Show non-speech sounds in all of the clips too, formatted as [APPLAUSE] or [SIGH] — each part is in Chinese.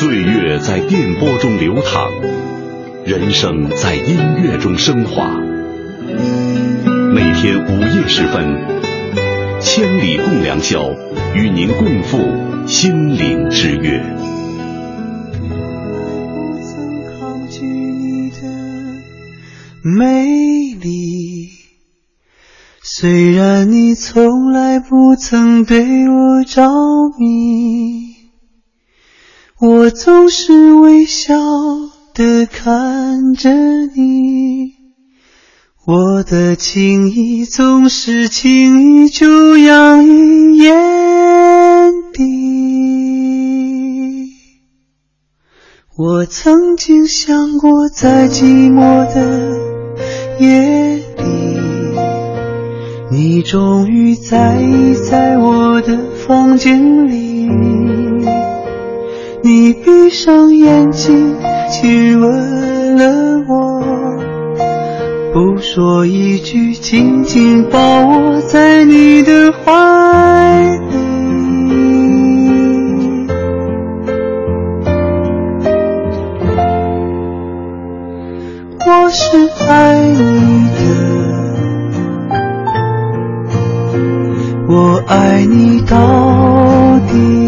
岁月在电波中流淌，人生在音乐中升华。每天午夜时分，千里共良宵，与您共赴心灵之约。不曾抗拒你的美丽，虽然你从来不曾对我着迷，我总是微笑的看着你，我的情意总是轻易就洋溢眼底。我曾经想过，在寂寞的夜里，你终于在意在我的房间里。你闭上眼睛，亲吻了我，不说一句，紧紧抱我在你的怀里。我是爱你的，我爱你到底。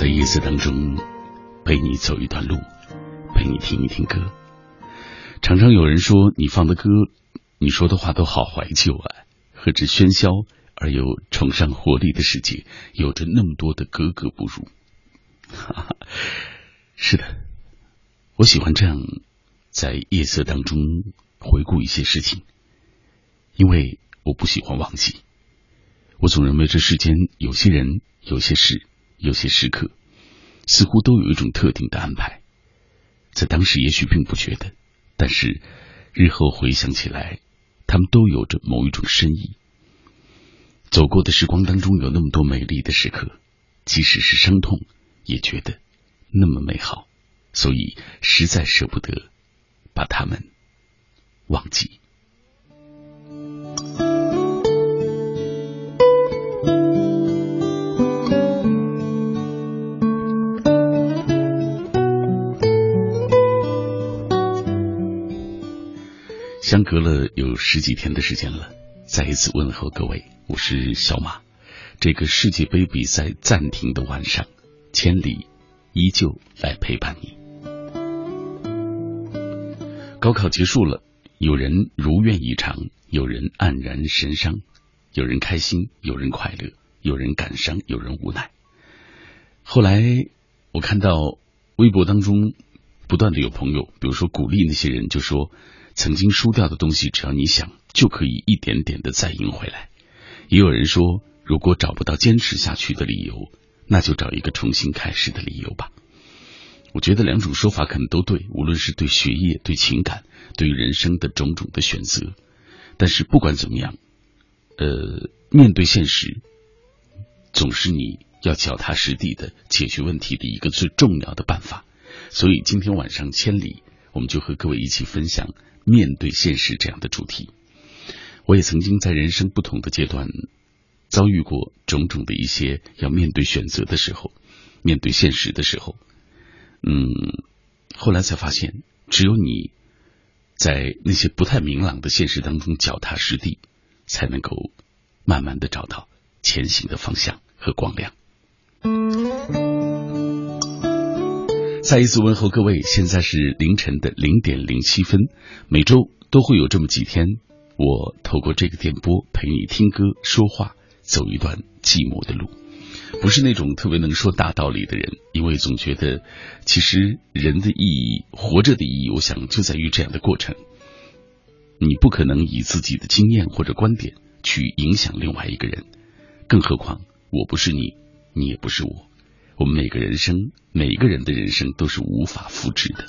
在夜色当中陪你走一段路，陪你听一听歌。常常有人说你放的歌，你说的话都好怀旧啊，和这喧嚣而又崇尚活力的世界有着那么多的格格不入。哈哈，是的，我喜欢这样在夜色当中回顾一些事情，因为我不喜欢忘记。我总认为这世间有些人、有些事、有些时刻，似乎都有一种特定的安排，在当时也许并不觉得，但是日后回想起来，他们都有着某一种深意。走过的时光当中有那么多美丽的时刻，即使是伤痛，也觉得那么美好，所以实在舍不得把他们忘记。相隔了有十几天的时间了，再一次问候各位，我是小马。这个世界杯比赛暂停的晚上，千里依旧来陪伴你。高考结束了，有人如愿以偿，有人黯然神伤，有人开心，有人快乐，有人感伤，有人无奈。后来我看到微博当中不断的有朋友，比如说鼓励那些人，就说。曾经输掉的东西，只要你想，就可以一点点的再赢回来。也有人说，如果找不到坚持下去的理由，那就找一个重新开始的理由吧。我觉得两种说法可能都对，无论是对学业、对情感、对于人生的种种的选择。但是不管怎么样，呃，面对现实，总是你要脚踏实地的解决问题的一个最重要的办法。所以今天晚上千里，我们就和各位一起分享。面对现实这样的主题，我也曾经在人生不同的阶段遭遇过种种的一些要面对选择的时候，面对现实的时候，嗯，后来才发现，只有你在那些不太明朗的现实当中脚踏实地，才能够慢慢的找到前行的方向和光亮。再一次问候各位，现在是凌晨的零点零七分。每周都会有这么几天，我透过这个电波陪你听歌、说话，走一段寂寞的路。不是那种特别能说大道理的人，因为总觉得其实人的意义、活着的意义，我想就在于这样的过程。你不可能以自己的经验或者观点去影响另外一个人，更何况我不是你，你也不是我。我们每个人生，每个人的人生都是无法复制的，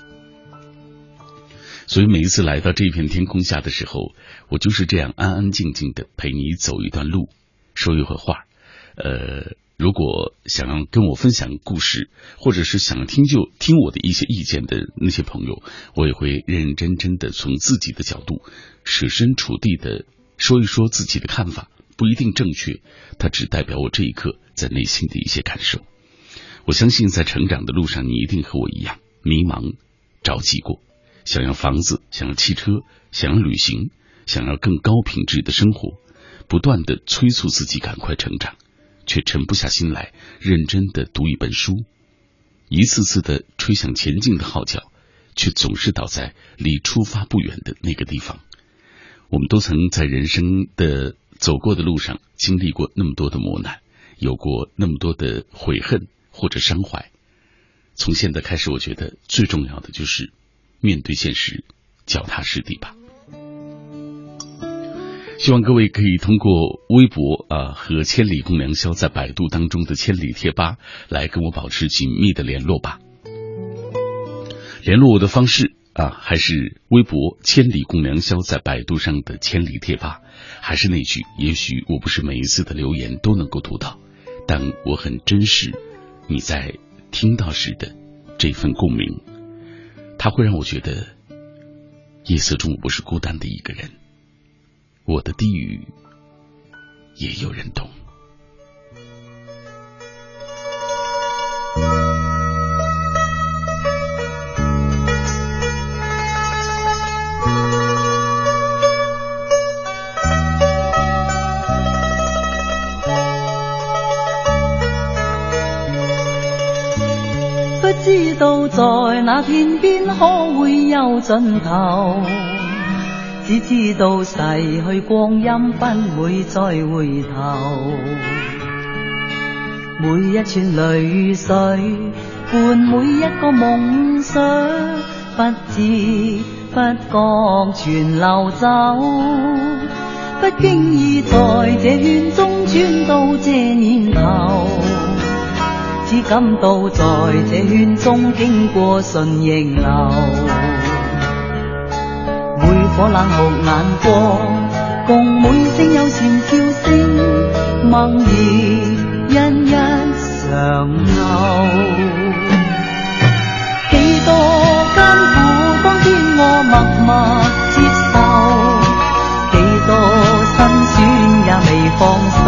所以每一次来到这片天空下的时候，我就是这样安安静静的陪你走一段路，说一会儿话。呃，如果想要跟我分享故事，或者是想听就听我的一些意见的那些朋友，我也会认认真真的从自己的角度，设身处地的说一说自己的看法，不一定正确，它只代表我这一刻在内心的一些感受。我相信，在成长的路上，你一定和我一样迷茫、着急过，想要房子，想要汽车，想要旅行，想要更高品质的生活，不断的催促自己赶快成长，却沉不下心来认真的读一本书，一次次的吹响前进的号角，却总是倒在离出发不远的那个地方。我们都曾在人生的走过的路上经历过那么多的磨难，有过那么多的悔恨。或者伤怀，从现在开始，我觉得最重要的就是面对现实，脚踏实地吧。希望各位可以通过微博啊和“千里共良宵”在百度当中的“千里贴吧”来跟我保持紧密的联络吧。联络我的方式啊，还是微博“千里共良宵”在百度上的“千里贴吧”，还是那句，也许我不是每一次的留言都能够读到，但我很真实。你在听到时的这份共鸣，它会让我觉得夜色中我不是孤单的一个人，我的低语也有人懂。在那天边可会有尽头，只知道逝去光阴不会再回头。每一串泪水伴每一个梦想，不知不觉全流走，不经意在这圈中转到这年头。只感到在这圈中经过顺逆流，每颗冷酷眼光，共每声友善笑声，梦儿欣欣常留。几多艰苦，当天我默默接受；几多辛酸，也未放手。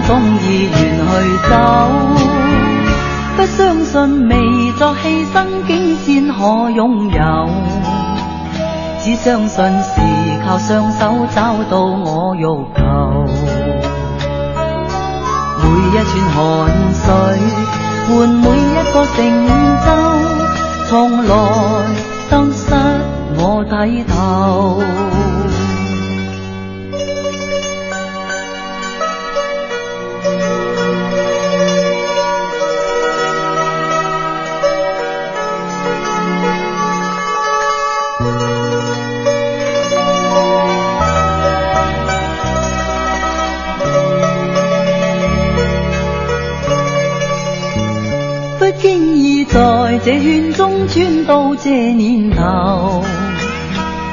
跟心中意愿去走。不相信未作牺牲，竟先可拥有。只相信是靠双手找到我欲求。每一串汗水换每一个成就，从来得失我睇透。这圈中穿到这年头，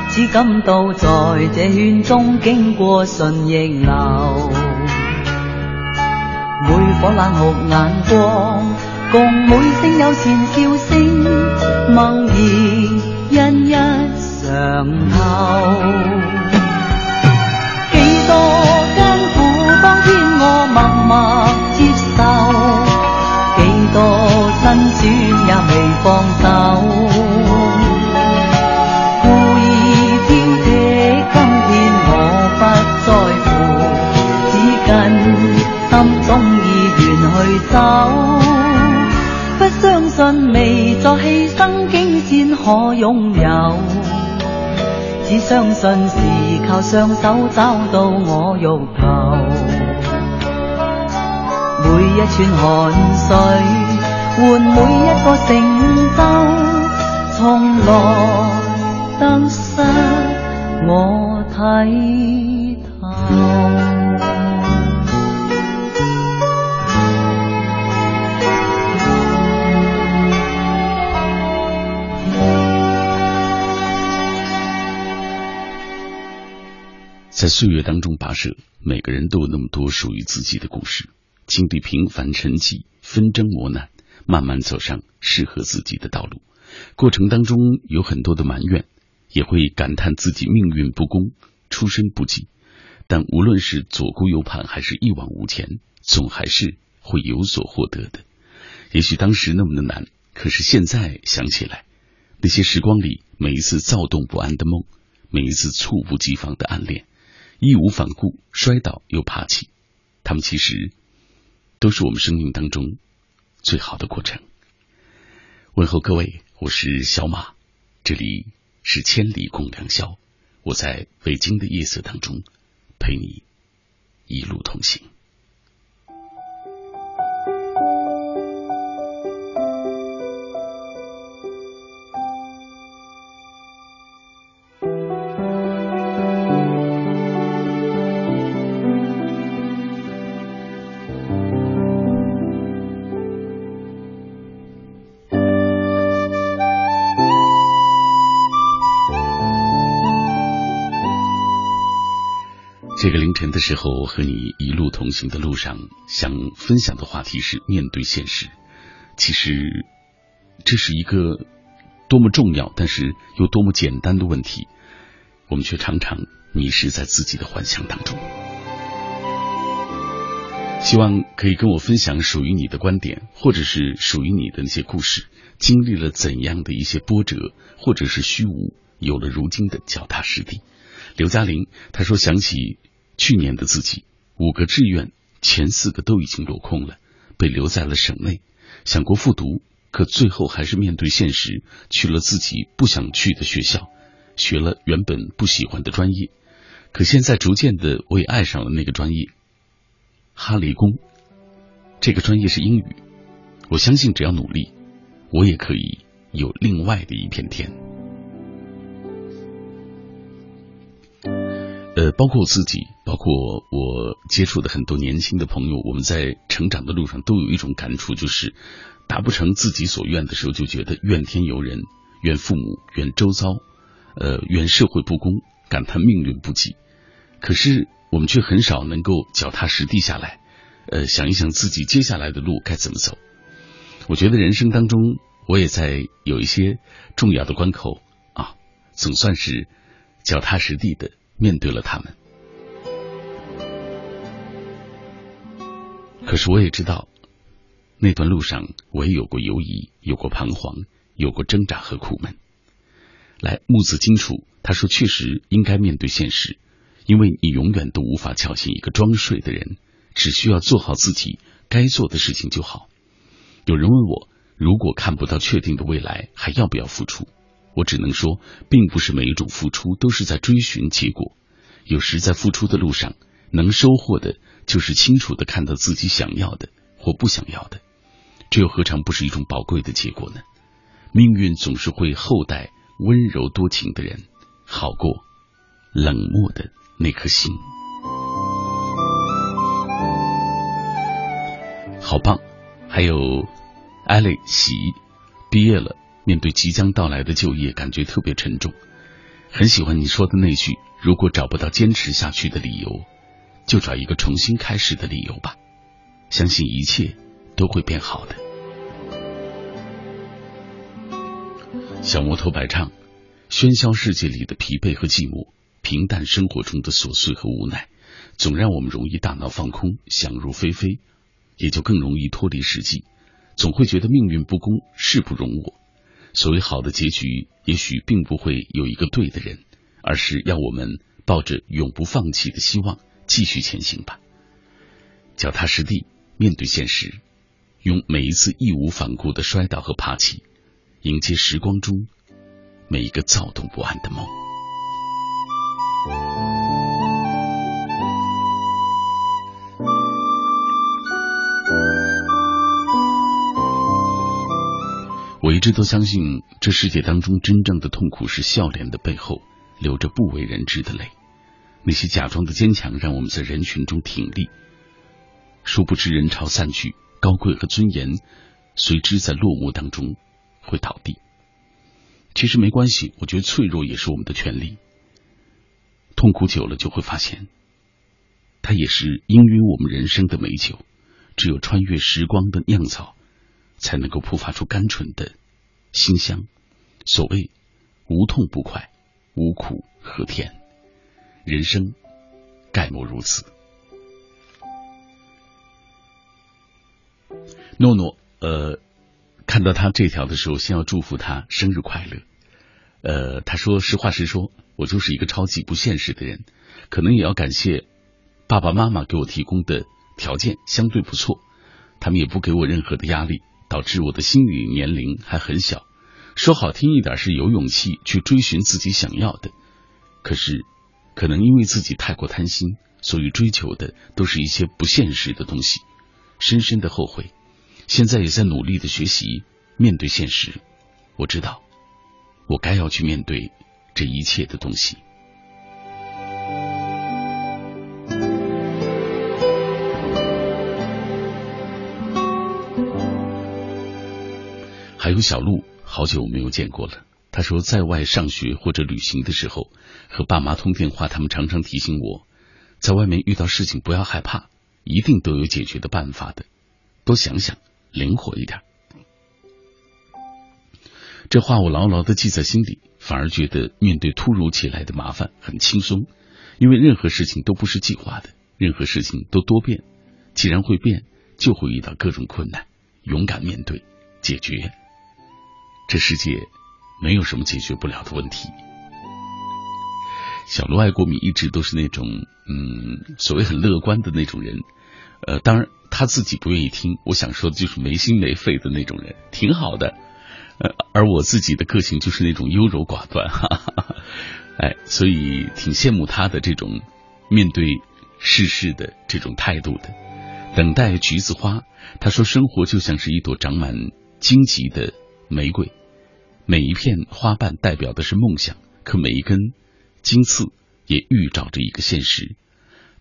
只感到在这圈中经过顺逆流。每颗冷酷眼光，共每声友善笑声，默然一一尝透。几多艰苦，当天我默默接受。几多辛酸放手，故意挑剔，今天我不在乎，只跟心中意愿去走。不相信未作牺牲，竟先可拥有。只相信是靠双手找到我欲求。每一串汗水换每一个成就，从来得失我睇透。在岁月当中跋涉，每个人都有那么多属于自己的故事。经历平凡沉寂、纷争磨难，慢慢走上适合自己的道路。过程当中有很多的埋怨，也会感叹自己命运不公、出身不济。但无论是左顾右盼，还是一往无前，总还是会有所获得的。也许当时那么的难，可是现在想起来，那些时光里每一次躁动不安的梦，每一次猝不及防的暗恋，义无反顾摔倒又爬起，他们其实。都是我们生命当中最好的过程。问候各位，我是小马，这里是千里共良宵，我在北京的夜色当中陪你一路同行。晨的时候，和你一路同行的路上，想分享的话题是面对现实。其实，这是一个多么重要，但是又多么简单的问题，我们却常常迷失在自己的幻想当中。希望可以跟我分享属于你的观点，或者是属于你的那些故事，经历了怎样的一些波折，或者是虚无，有了如今的脚踏实地。刘嘉玲她说：“想起。”去年的自己，五个志愿前四个都已经落空了，被留在了省内。想过复读，可最后还是面对现实，去了自己不想去的学校，学了原本不喜欢的专业。可现在逐渐的，我也爱上了那个专业——哈理工。这个专业是英语。我相信，只要努力，我也可以有另外的一片天。呃，包括我自己，包括我接触的很多年轻的朋友，我们在成长的路上都有一种感触，就是达不成自己所愿的时候，就觉得怨天尤人，怨父母，怨周遭，呃，怨社会不公，感叹命运不济。可是我们却很少能够脚踏实地下来，呃，想一想自己接下来的路该怎么走。我觉得人生当中，我也在有一些重要的关口啊，总算是脚踏实地的面对了他们。可是我也知道，那段路上我也有过犹疑，有过彷徨，有过挣扎和苦闷。来，木子金楚，他说：“确实应该面对现实，因为你永远都无法叫醒一个装睡的人，只需要做好自己该做的事情就好。”有人问我，如果看不到确定的未来，还要不要付出？我只能说，并不是每一种付出都是在追寻结果。有时在付出的路上，能收获的就是清楚的看到自己想要的或不想要的，这又何尝不是一种宝贵的结果呢？命运总是会厚待温柔多情的人，好过冷漠的那颗心。好棒！还有。艾蕾喜毕业了，面对即将到来的就业，感觉特别沉重。很喜欢你说的那句：“如果找不到坚持下去的理由，就找一个重新开始的理由吧。”相信一切都会变好的。小魔头白唱：喧嚣世界里的疲惫和寂寞，平淡生活中的琐碎和无奈，总让我们容易大脑放空，想入非非，也就更容易脱离实际。总会觉得命运不公，事不容我。所谓好的结局，也许并不会有一个对的人，而是要我们抱着永不放弃的希望继续前行吧。脚踏实地面对现实，用每一次义无反顾的摔倒和爬起，迎接时光中每一个躁动不安的梦。我一直都相信，这世界当中真正的痛苦是笑脸的背后流着不为人知的泪。那些假装的坚强，让我们在人群中挺立，殊不知人潮散去，高贵和尊严随之在落幕当中会倒地。其实没关系，我觉得脆弱也是我们的权利。痛苦久了，就会发现，它也是氤氲我们人生的美酒。只有穿越时光的酿造。才能够铺发出甘醇的馨香。所谓无痛不快，无苦和甜？人生概莫如此。诺诺，呃，看到他这条的时候，先要祝福他生日快乐。呃，他说实话实说，我就是一个超级不现实的人，可能也要感谢爸爸妈妈给我提供的条件相对不错，他们也不给我任何的压力。导致我的心理年龄还很小，说好听一点是有勇气去追寻自己想要的，可是可能因为自己太过贪心，所以追求的都是一些不现实的东西，深深的后悔。现在也在努力的学习面对现实，我知道我该要去面对这一切的东西。还有小鹿，好久没有见过了。他说，在外上学或者旅行的时候，和爸妈通电话，他们常常提醒我，在外面遇到事情不要害怕，一定都有解决的办法的。多想想，灵活一点。这话我牢牢的记在心里，反而觉得面对突如其来的麻烦很轻松，因为任何事情都不是计划的，任何事情都多变。既然会变，就会遇到各种困难，勇敢面对，解决。这世界没有什么解决不了的问题。小罗爱国米一直都是那种嗯，所谓很乐观的那种人。呃，当然他自己不愿意听。我想说的就是没心没肺的那种人，挺好的。呃，而我自己的个性就是那种优柔寡断，哈哈。哎，所以挺羡慕他的这种面对世事的这种态度的。等待橘子花，他说生活就像是一朵长满荆棘的玫瑰。每一片花瓣代表的是梦想，可每一根荆刺也预兆着一个现实。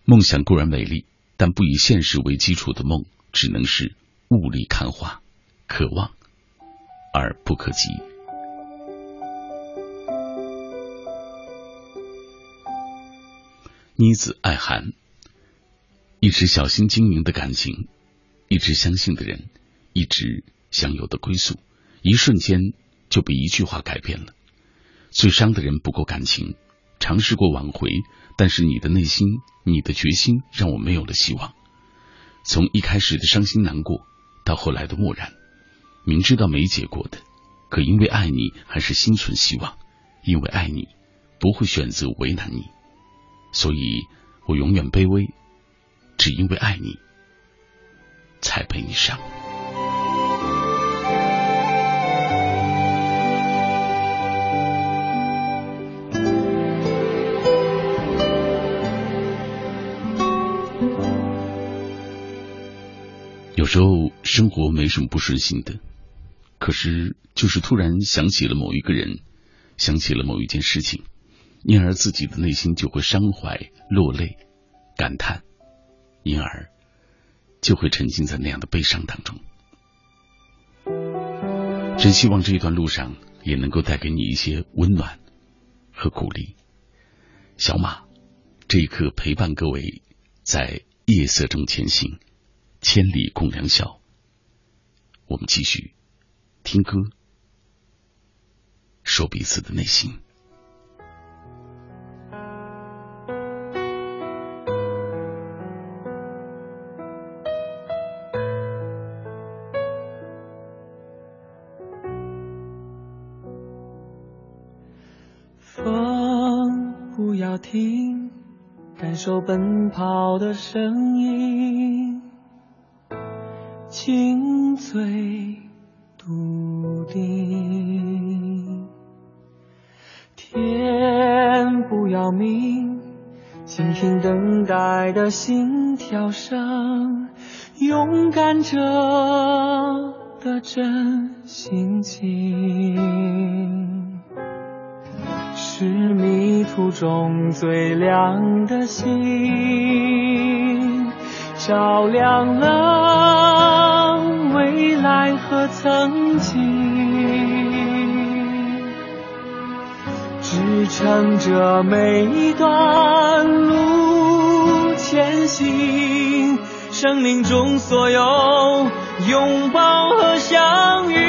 梦想固然美丽，但不以现实为基础的梦，只能是雾里看花，可望而不可及。妮子爱寒，一直小心经营的感情，一直相信的人，一直享有的归宿，一瞬间就被一句话改变了。最伤的人不够感情，尝试过挽回，但是你的内心，你的决心让我没有了希望。从一开始的伤心难过，到后来的漠然，明知道没结果的，可因为爱你，还是心存希望。因为爱你，不会选择为难你，所以我永远卑微，只因为爱你，才被你伤。有时候生活没什么不顺心的，可是就是突然想起了某一个人。想起了某一件事情，因而自己的内心就会伤怀、落泪、感叹，因而就会沉浸在那样的悲伤当中。真希望这一段路上也能够带给你一些温暖和鼓励。小马，这一刻陪伴各位在夜色中前行，千里共良宵。我们继续听歌。说彼此的内心。风不要停，感受奔跑的声音，天不要命，倾听等待的心跳声，勇敢者的真心情，是迷途中最亮的星，照亮了未来和曾经。撑着每一段路前行，生命中所有拥抱和相遇，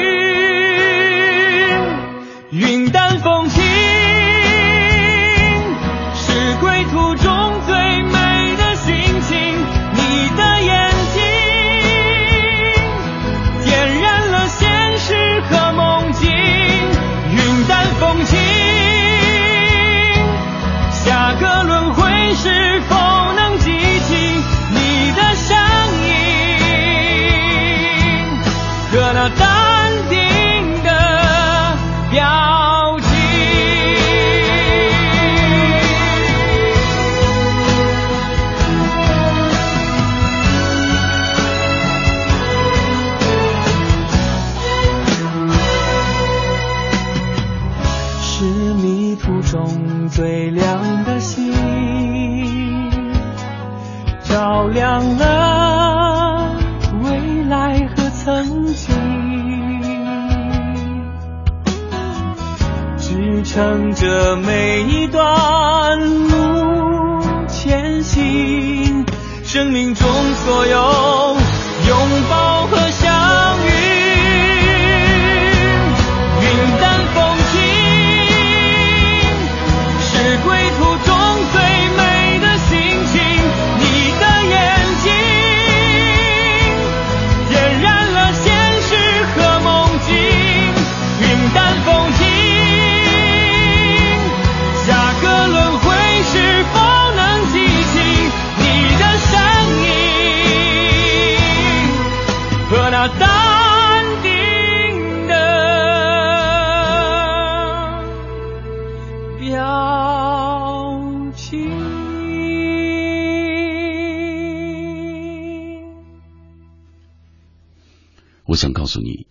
告诉你，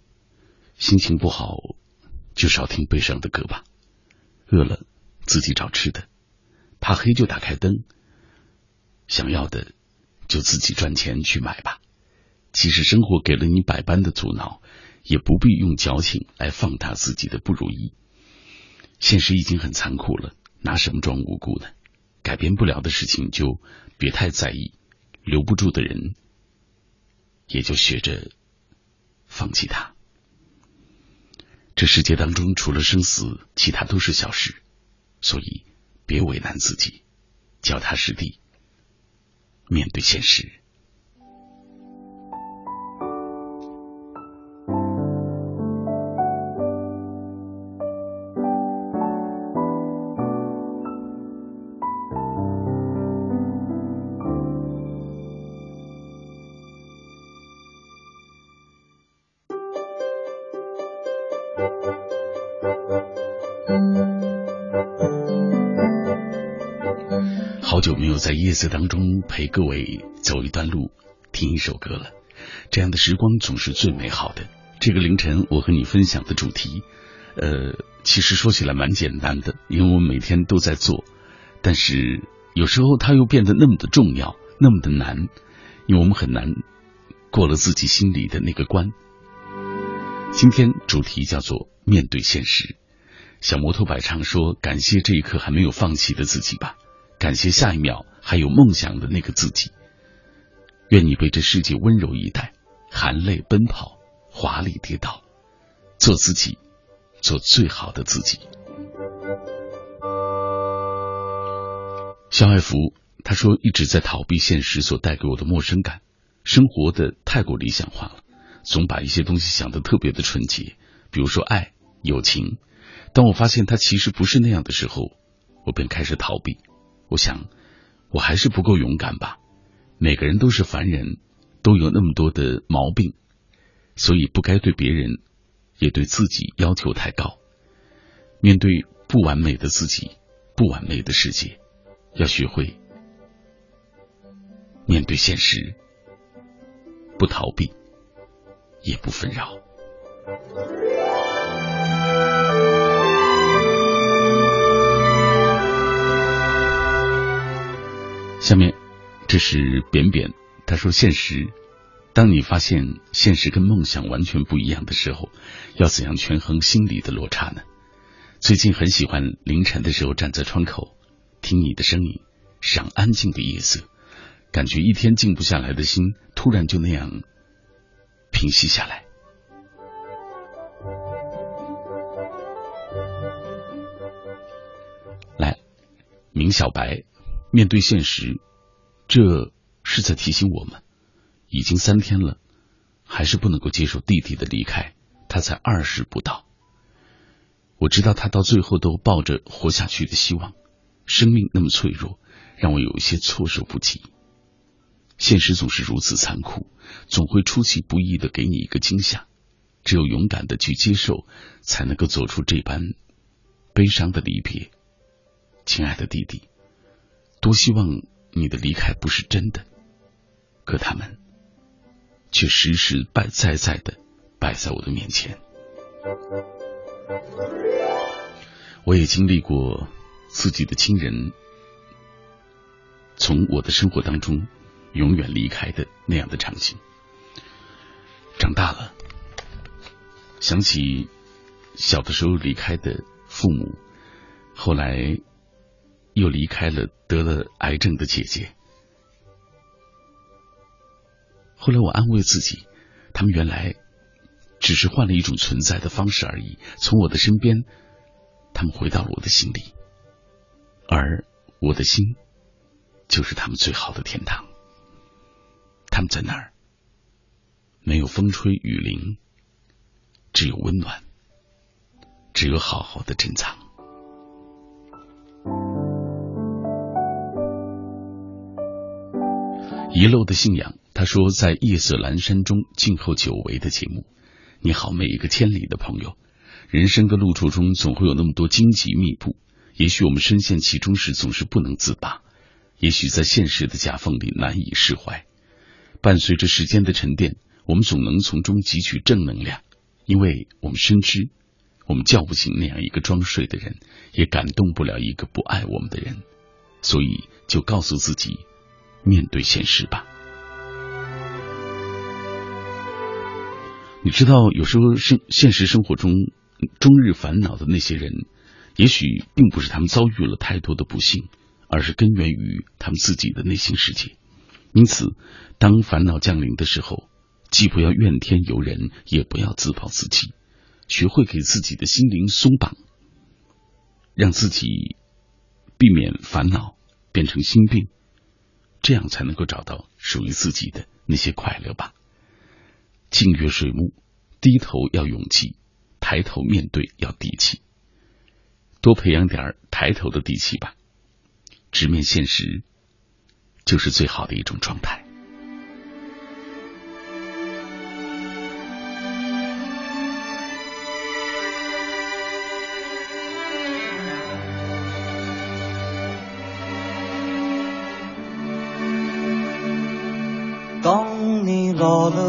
心情不好就少听悲伤的歌吧。饿了自己找吃的，怕黑就打开灯。想要的就自己赚钱去买吧。即使生活给了你百般的阻挠，也不必用矫情来放大自己的不如意。现实已经很残酷了，拿什么装无辜呢？改变不了的事情就别太在意，留不住的人也就学着放弃他。这世界当中除了生死，其他都是小事，所以别为难自己，脚踏实地，面对现实。好久没有在夜色当中陪各位走一段路，听一首歌了。这样的时光总是最美好的。这个凌晨，我和你分享的主题，呃，其实说起来蛮简单的，因为我们每天都在做，但是有时候它又变得那么的重要，那么的难，因为我们很难过了自己心里的那个关。今天主题叫做面对现实。小摩托摆唱说：“感谢这一刻还没有放弃的自己吧。”感谢下一秒还有梦想的那个自己。愿你被这世界温柔以待，含泪奔跑，华丽跌倒，做自己，做最好的自己。肖爱福他说一直在逃避现实所带给我的陌生感，生活的太过理想化了，总把一些东西想得特别的纯洁，比如说爱、友情。当我发现它其实不是那样的时候，我便开始逃避。我想，我还是不够勇敢吧。每个人都是凡人，都有那么多的毛病，所以不该对别人，也对自己要求太高。面对不完美的自己，不完美的世界，要学会面对现实，不逃避，也不纷扰。下面，这是扁扁，他说：“现实，当你发现现实跟梦想完全不一样的时候，要怎样权衡心理的落差呢？”最近很喜欢凌晨的时候站在窗口，听你的声音，赏安静的夜色，感觉一天静不下来的心，突然就那样平息下来。来，明小白。面对现实，这是在提醒我们，已经三天了，还是不能够接受弟弟的离开。他才二十不到，我知道他到最后都抱着活下去的希望。生命那么脆弱，让我有一些措手不及。现实总是如此残酷，总会出其不意的给你一个惊吓。只有勇敢的去接受，才能够走出这般悲伤的离别。亲爱的弟弟。多希望你的离开不是真的，可他们却实实摆在在的摆在我的面前。我也经历过自己的亲人从我的生活当中永远离开的那样的场景。长大了，想起小的时候离开的父母，后来。又离开了得了癌症的姐姐。后来我安慰自己，他们原来只是换了一种存在的方式而已。从我的身边，他们回到了我的心里，而我的心就是他们最好的天堂。他们在那儿，没有风吹雨淋，只有温暖，只有好好的珍藏。遗漏的信仰，他说在夜色阑珊中静候久违的节目。你好，每一个千里的朋友。人生的路途中总会有那么多荆棘密布，也许我们深陷其中时总是不能自拔，也许在现实的夹缝里难以释怀。伴随着时间的沉淀，我们总能从中汲取正能量，因为我们深知，我们叫不醒那样一个装睡的人，也感动不了一个不爱我们的人，所以就告诉自己。面对现实吧。你知道，有时候生现实生活中终日烦恼的那些人，也许并不是他们遭遇了太多的不幸，而是根源于他们自己的内心世界。因此，当烦恼降临的时候，既不要怨天尤人，也不要自暴自弃，学会给自己的心灵松绑，让自己避免烦恼变成心病，这样才能够找到属于自己的那些快乐吧。静月水木，低头要勇气，抬头面对要底气，多培养点抬头的底气吧。直面现实，就是最好的一种状态。当你老了，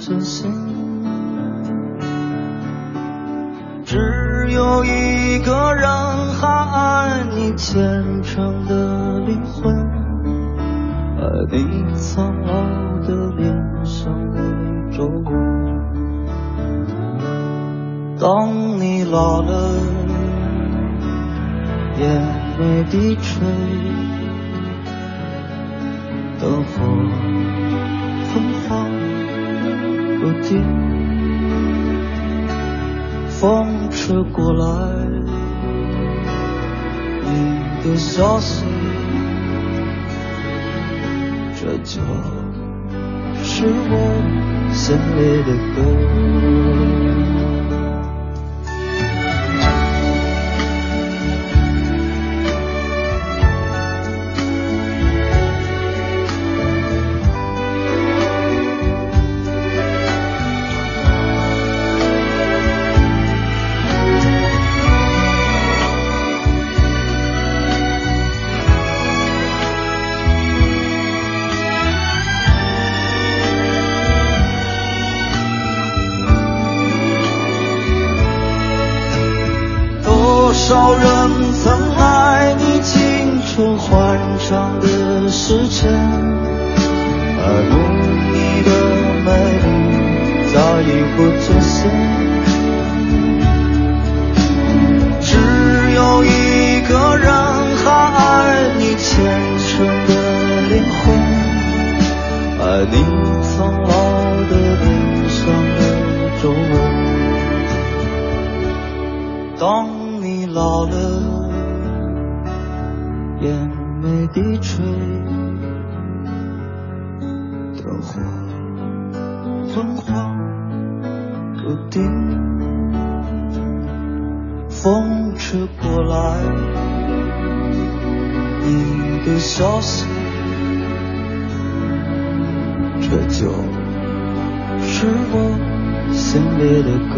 只是。多欢畅的时辰而梦你的美丽早已不见踪只有一个人还爱你虔诚的灵魂爱你苍老的脸上的皱纹。当你老了眼眉低垂灯火昏黄不定风吹过来你的消息这就是我心里的歌。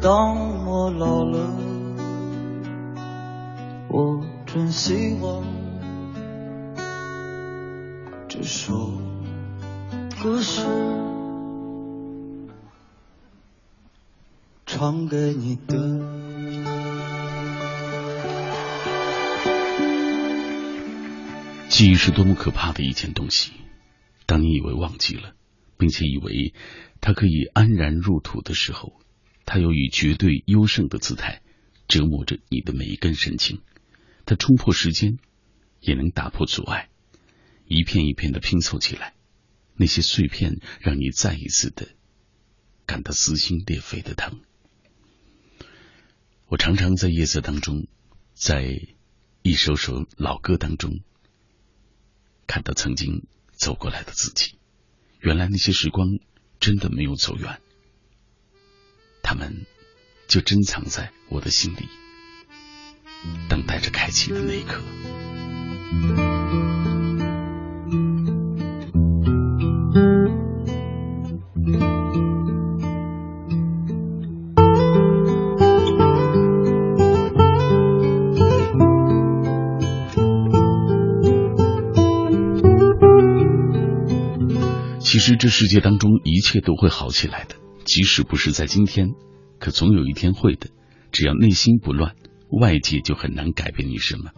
当我老了我真希望这首歌是唱给你的。记忆是多么可怕的一件东西！当你以为忘记了，并且以为它可以安然入土的时候，它又以绝对优胜的姿态折磨着你的每一根神经。它冲破时间，也能打破阻碍，一片一片的拼凑起来。那些碎片让你再一次的感到撕心裂肺的疼。我常常在夜色当中，在一首首老歌当中。看到曾经走过来的自己，原来那些时光真的没有走远，他们就珍藏在我的心里，等待着开启的那一刻。其实这世界当中一切都会好起来的即使不是在今天可总有一天会的只要内心不乱外界就很难改变你什么。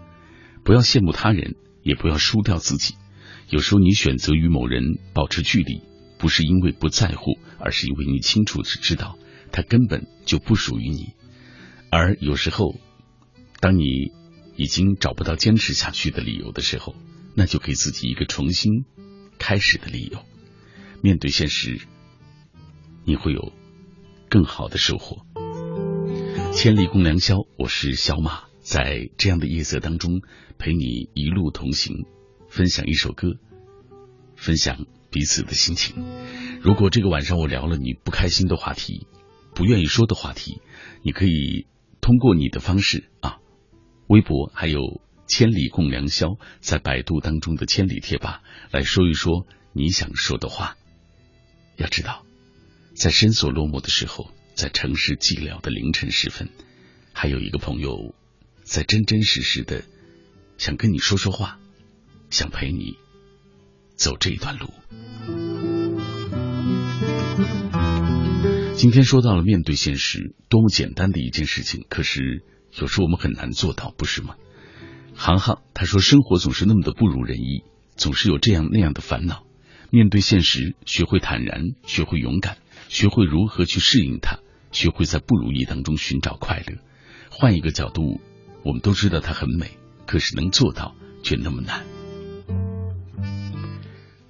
不要羡慕他人，也不要输掉自己。有时候你选择与某人保持距离，不是因为不在乎，而是因为你清楚的知道他根本就不属于你。而有时候，当你已经找不到坚持下去的理由的时候，那就给自己一个重新开始的理由。面对现实，你会有更好的收获。千里共良宵，我是小马，在这样的夜色当中陪你一路同行，分享一首歌，分享彼此的心情。如果这个晚上我聊了你不开心的话题，不愿意说的话题，你可以通过你的方式啊，微博还有千里共良宵，在百度当中的千里贴吧来说一说你想说的话。要知道，在深锁落幕的时候。在城市寂寥的凌晨时分，还有一个朋友在真真实实的想跟你说说话，想陪你走这一段路。今天说到了面对现实，多么简单的一件事情，可是有时候我们很难做到，不是吗？航航他说，生活总是那么的不如人意，总是有这样那样的烦恼。面对现实，学会坦然，学会勇敢。学会如何去适应它，学会在不如意当中寻找快乐。换一个角度，我们都知道它很美，可是能做到却那么难。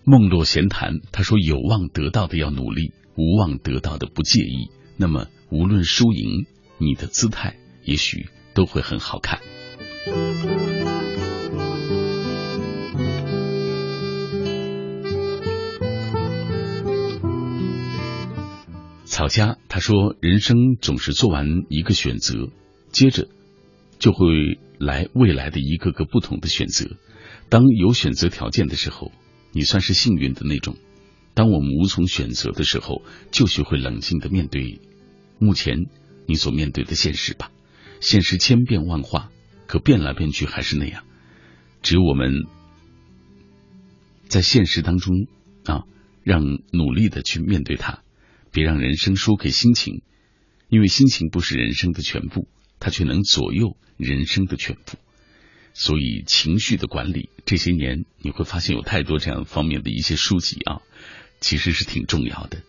梦落闲谈，他说：“有望得到的要努力，无望得到的不介意。那么无论输赢，你的姿态也许都会很好看。”草家他说：“人生总是做完一个选择，接着就会来未来的一个个不同的选择。当有选择条件的时候，你算是幸运的那种；当我们无从选择的时候，就学会冷静的面对目前你所面对的现实吧。现实千变万化，可变来变去还是那样。只有我们在现实当中啊，让努力的去面对它。”别让人生输给心情，因为心情不是人生的全部，它却能左右人生的全部。所以，情绪的管理，这些年你会发现有太多这样方面的一些书籍啊，其实是挺重要的。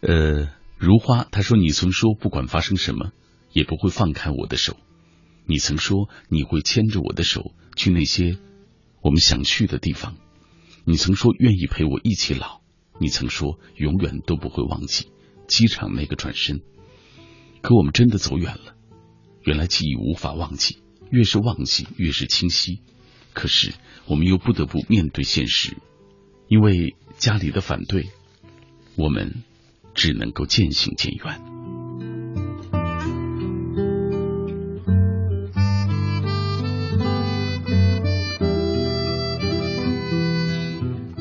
呃，如花他说：“你曾说不管发生什么，也不会放开我的手。你曾说你会牵着我的手去那些我们想去的地方。你曾说愿意陪我一起老。”你曾说永远都不会忘记机场那个转身，可我们真的走远了。原来记忆无法忘记，越是忘记越是清晰。可是我们又不得不面对现实，因为家里的反对，我们只能够渐行渐远。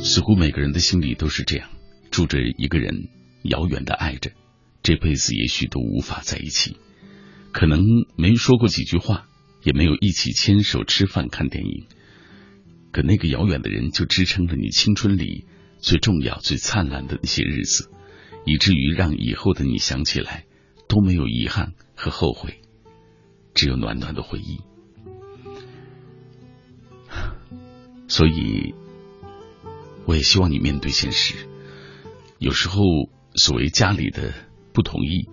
似乎每个人的心里都是这样，住着一个人，遥远的爱着，这辈子也许都无法在一起，可能没说过几句话，也没有一起牵手吃饭看电影，可那个遥远的人就支撑着你青春里最重要、最灿烂的那些日子，以至于让以后的你想起来都没有遗憾和后悔，只有暖暖的回忆。[SIGHS] 所以。我也希望你面对现实。有时候，所谓家里的不同意，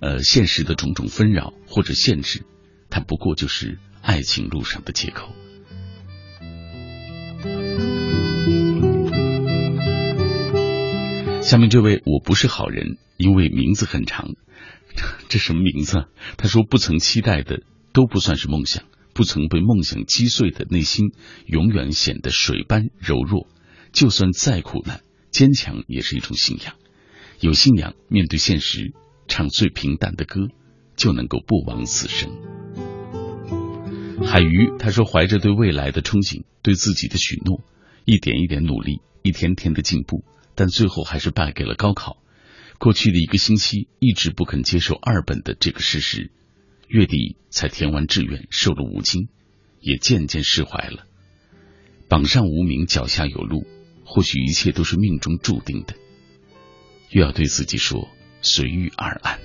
呃，现实的种种纷扰或者限制，它不过就是爱情路上的借口。下面这位我不是好人，因为名字很长，[LAUGHS] 这什么名字？他说不曾期待的都不算是梦想，不曾被梦想击碎的内心，永远显得水般柔弱。就算再苦难，坚强也是一种信仰。有信仰，面对现实，唱最平淡的歌，就能够不枉此生。海鱼他说，怀着对未来的憧憬，对自己的许诺，一点一点努力，一天天的进步，但最后还是败给了高考。过去的一个星期，一直不肯接受二本的这个事实，月底才填完志愿，瘦了五斤，也渐渐释怀了。榜上无名，脚下有路。或许一切都是命中注定的，又要对自己说随遇而安。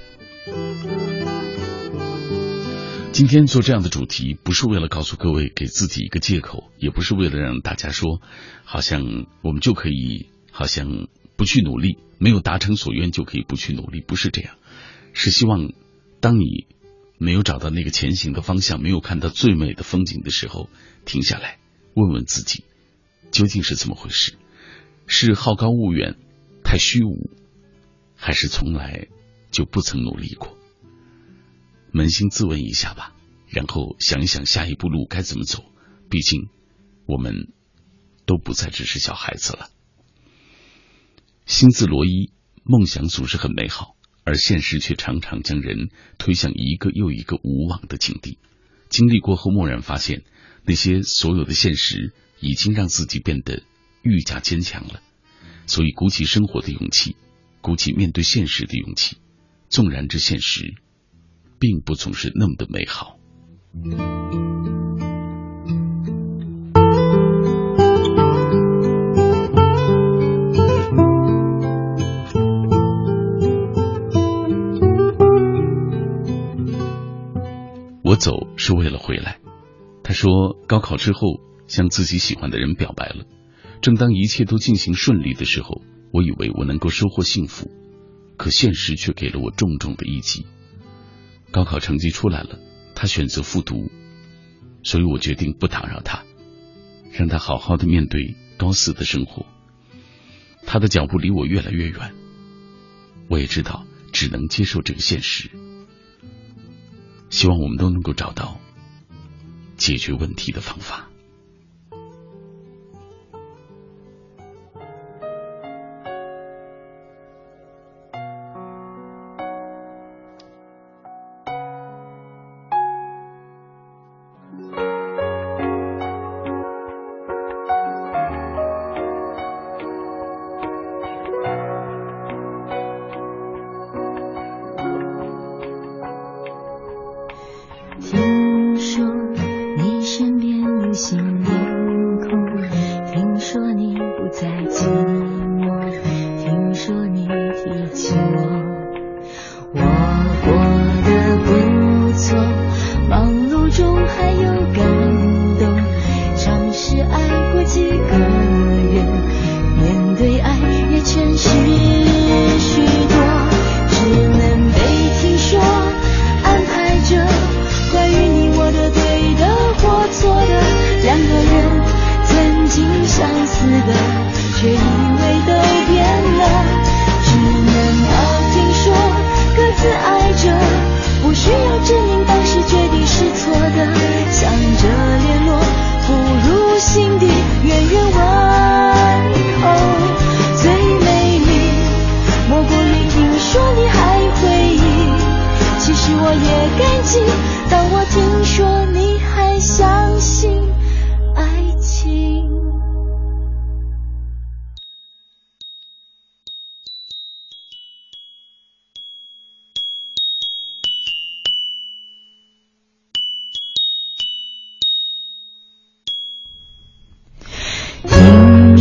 今天做这样的主题，不是为了告诉各位给自己一个借口，也不是为了让大家说，好像我们就可以，好像不去努力，没有达成所愿就可以不去努力，不是这样，是希望当你没有找到那个前行的方向，没有看到最美的风景的时候，停下来问问自己，究竟是怎么回事？是好高骛远，太虚无，还是从来就不曾努力过？扪心自问一下吧，然后想一想下一步路该怎么走。毕竟，我们都不再只是小孩子了。心字罗衣，梦想总是很美好，而现实却常常将人推向一个又一个无望的境地。经历过后，蓦然发现，那些所有的现实已经让自己变得愈加坚强了。所以，鼓起生活的勇气，鼓起面对现实的勇气，纵然这现实。并不总是那么的美好。我走是为了回来。他说，高考之后向自己喜欢的人表白了。正当一切都进行顺利的时候，我以为我能够收获幸福，可现实却给了我重重的一击。高考成绩出来了，他选择复读，所以我决定不打扰他，让他好好的面对高四的生活。他的脚步离我越来越远，我也知道只能接受这个现实。希望我们都能够找到解决问题的方法。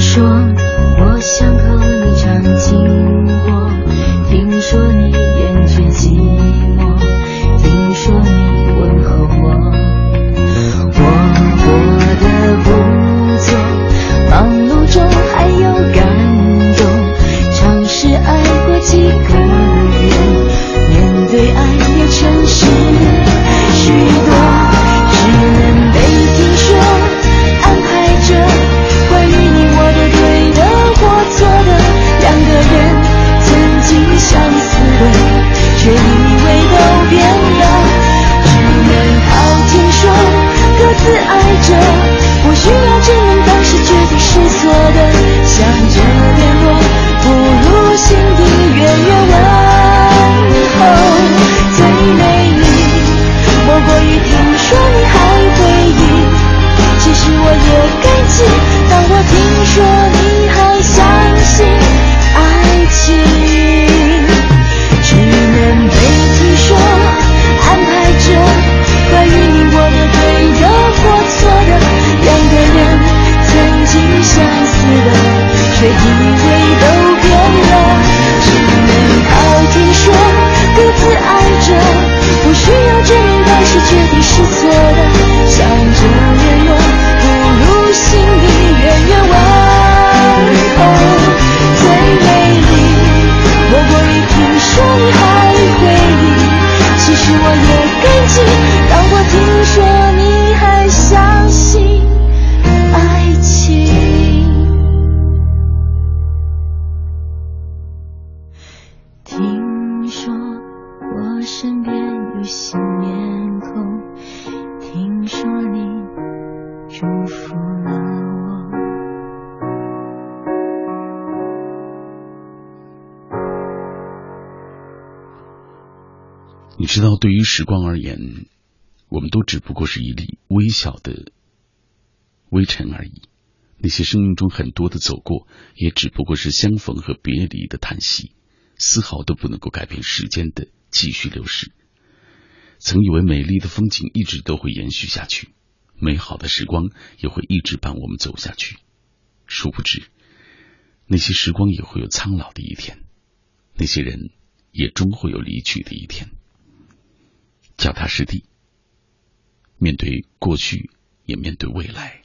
说，我想和你唱情歌。知道，对于时光而言，我们都只不过是一粒微小的微尘而已。那些生命中很多的走过，也只不过是相逢和别离的叹息，丝毫都不能够改变时间的继续流逝。曾以为美丽的风景一直都会延续下去，美好的时光也会一直伴我们走下去。殊不知，那些时光也会有苍老的一天，那些人也终会有离去的一天。脚踏实地，面对过去，也面对未来。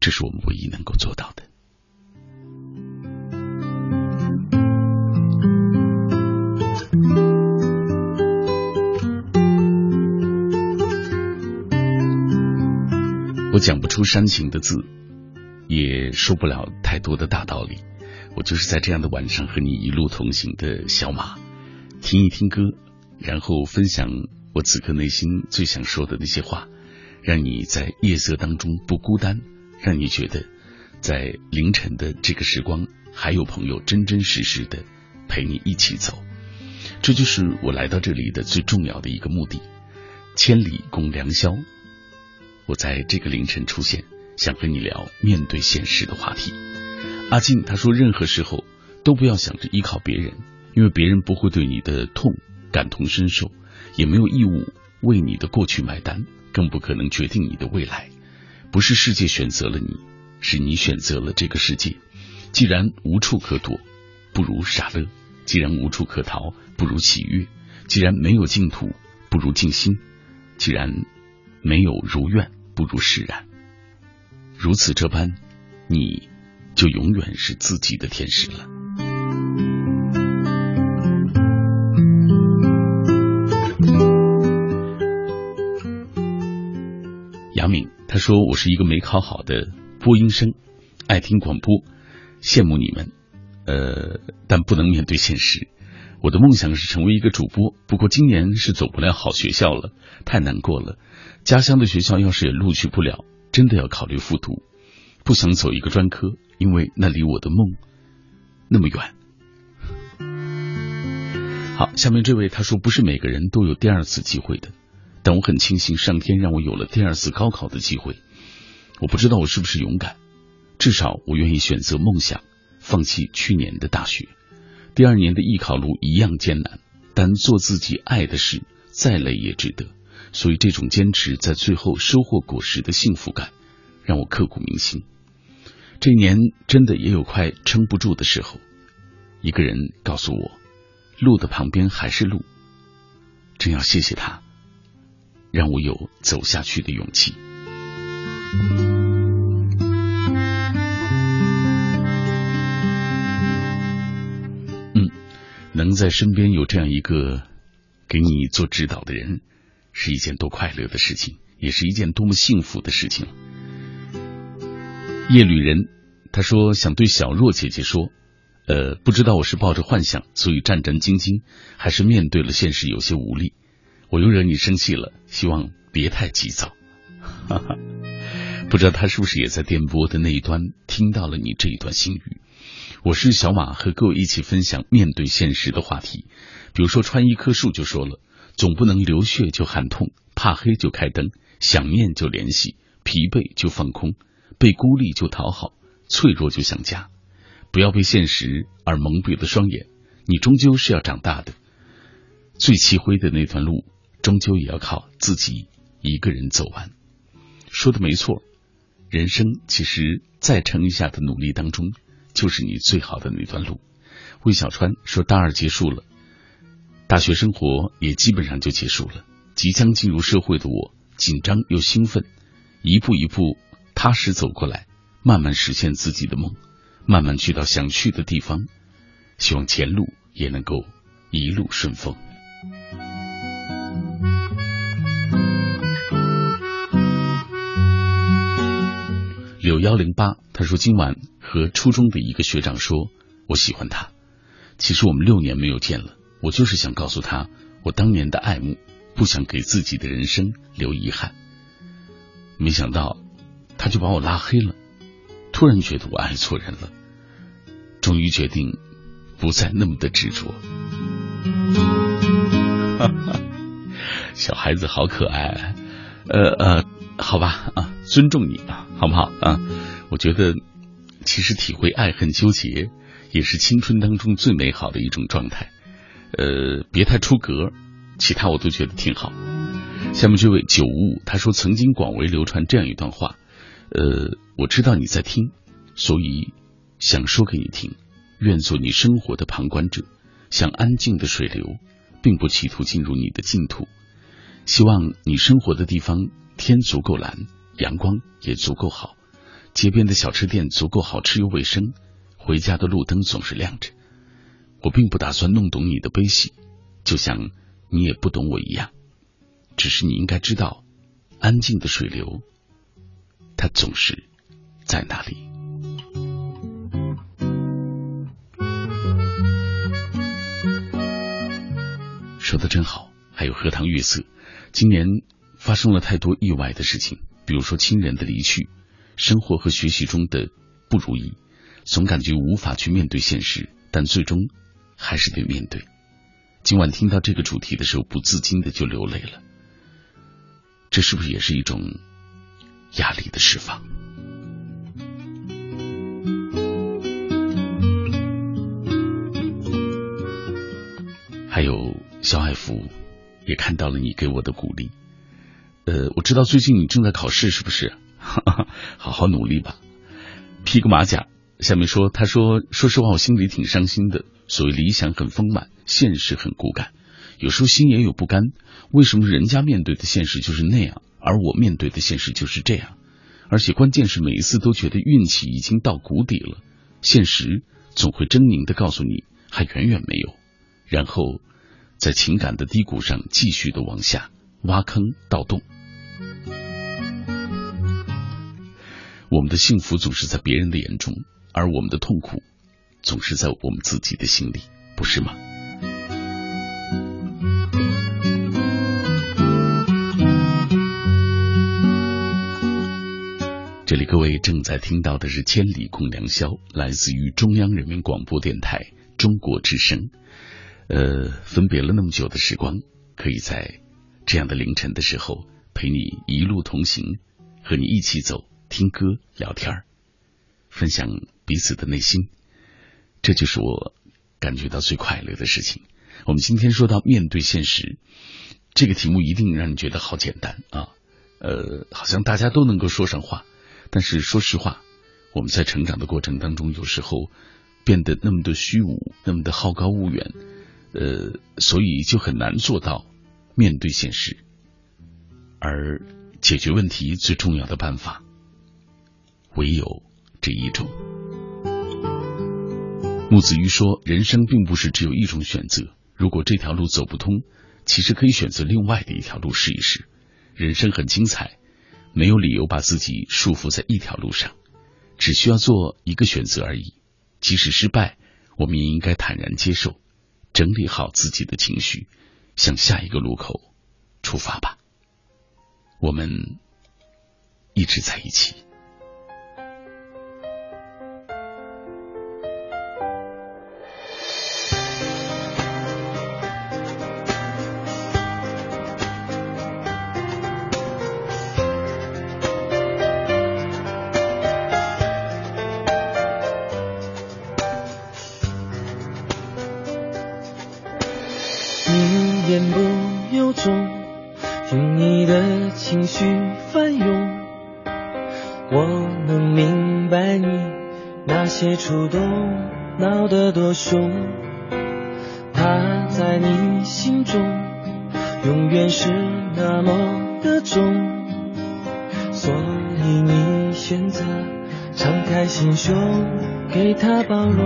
这是我们唯一能够做到的。我讲不出煽情的字，也说不了太多的大道理。我就是在这样的晚上和你一路同行的小马，听一听歌，然后分享我此刻内心最想说的那些话，让你在夜色当中不孤单。让你觉得，在凌晨的这个时光，还有朋友真真实实的陪你一起走，这就是我来到这里的最重要的一个目的。千里共良宵，我在这个凌晨出现，想和你聊面对现实的话题。阿静他说，任何时候都不要想着依靠别人，因为别人不会对你的痛感同身受，也没有义务为你的过去买单，更不可能决定你的未来。不是世界选择了你，是你选择了这个世界。既然无处可躲，不如傻乐；既然无处可逃，不如喜悦；既然没有净土，不如静心；既然没有如愿，不如释然。如此这般，你就永远是自己的天使了。他说：“我是一个没考好的播音生，爱听广播，羡慕你们。呃，但不能面对现实。我的梦想是成为一个主播，不过今年是走不了好学校了，太难过了。家乡的学校要是也录取不了，真的要考虑复读。不想走一个专科，因为那离我的梦那么远。”好，下面这位他说：“不是每个人都有第二次机会的。”但我很庆幸，上天让我有了第二次高考的机会。我不知道我是不是勇敢，至少我愿意选择梦想，放弃去年的大学。第二年的艺考路一样艰难，但做自己爱的事，再累也值得。所以这种坚持在最后收获果实的幸福感，让我刻骨铭心。这一年真的也有快撑不住的时候，一个人告诉我，路的旁边还是路，真要谢谢他。让我有走下去的勇气。嗯，能在身边有这样一个给你做指导的人，是一件多快乐的事情，也是一件多么幸福的事情。夜旅人他说想对小若姐姐说，呃，不知道我是抱着幻想，所以战战兢兢，还是面对了现实有些无力。我又惹你生气了，希望别太急躁。哈哈，不知道他是不是也在电波的那一端听到了你这一段心语。我是小马，和各位一起分享面对现实的话题。比如说，穿一棵树就说了，总不能流血就喊痛，怕黑就开灯，想念就联系，疲惫就放空，被孤立就讨好，脆弱就想家。不要被现实而蒙蔽了双眼，你终究是要长大的。最漆灰的那段路。终究也要靠自己一个人走完。说的没错，人生其实再撑一下的努力当中，就是你最好的那段路。魏小川说：“大二结束了，大学生活也基本上就结束了。即将进入社会的我，紧张又兴奋，一步一步踏实走过来，慢慢实现自己的梦，慢慢去到想去的地方。希望前路也能够一路顺风。”柳幺零八，他说今晚和初中的一个学长说，我喜欢他。其实我们六年没有见了，我就是想告诉他我当年的爱慕，不想给自己的人生留遗憾。没想到他就把我拉黑了，突然觉得我爱错人了，终于决定不再那么的执着。哈 [LAUGHS] 哈小孩子好可爱，呃呃，好吧啊，尊重你啊，好不好啊？我觉得其实体会爱恨纠结也是青春当中最美好的一种状态。呃，别太出格，其他我都觉得挺好。下面这位九五五他说，曾经广为流传这样一段话，呃，我知道你在听，所以想说给你听。愿做你生活的旁观者，像安静的水流，并不企图进入你的净土。希望你生活的地方天足够蓝，阳光也足够好，街边的小吃店足够好吃又卫生，回家的路灯总是亮着。我并不打算弄懂你的悲喜，就像你也不懂我一样。只是你应该知道，安静的水流，它总是在那里。说的真好。还有荷塘月色。今年发生了太多意外的事情，比如说亲人的离去，生活和学习中的不如意，总感觉无法去面对现实，但最终还是得面对。今晚听到这个主题的时候，不自禁的就流泪了。这是不是也是一种压力的释放？还有小爱福。也看到了你给我的鼓励，呃，我知道最近你正在考试，是不是？[LAUGHS] 好好努力吧，披个马甲。下面说，他说，说实话，我心里挺伤心的。所谓理想很丰满，现实很骨感，有时候心也有不甘。为什么人家面对的现实就是那样，而我面对的现实就是这样？而且关键是每一次都觉得运气已经到谷底了，现实总会狰狞的告诉你还远远没有，然后。在情感的低谷上继续的往下挖坑盗洞，我们的幸福总是在别人的眼中，而我们的痛苦总是在我们自己的心里，不是吗？这里各位正在听到的是《千里共良宵》，来自于中央人民广播电台中国之声。呃，分别了那么久的时光，可以在这样的凌晨的时候陪你一路同行，和你一起走，听歌、聊天分享彼此的内心，这就是我感觉到最快乐的事情。我们今天说到面对现实这个题目，一定让你觉得好简单啊，呃，好像大家都能够说上话。但是说实话，我们在成长的过程当中，有时候变得那么的虚无，那么的好高骛远。呃，所以就很难做到面对现实，而解决问题最重要的办法，唯有这一种。木子瑜说：“人生并不是只有一种选择，如果这条路走不通，其实可以选择另外的一条路试一试。人生很精彩，没有理由把自己束缚在一条路上，只需要做一个选择而已。即使失败，我们也应该坦然接受。”整理好自己的情绪，向下一个路口出发吧。我们一直在一起。主动闹得多凶他在你心中永远是那么的重所以你选择敞开心胸给他包容。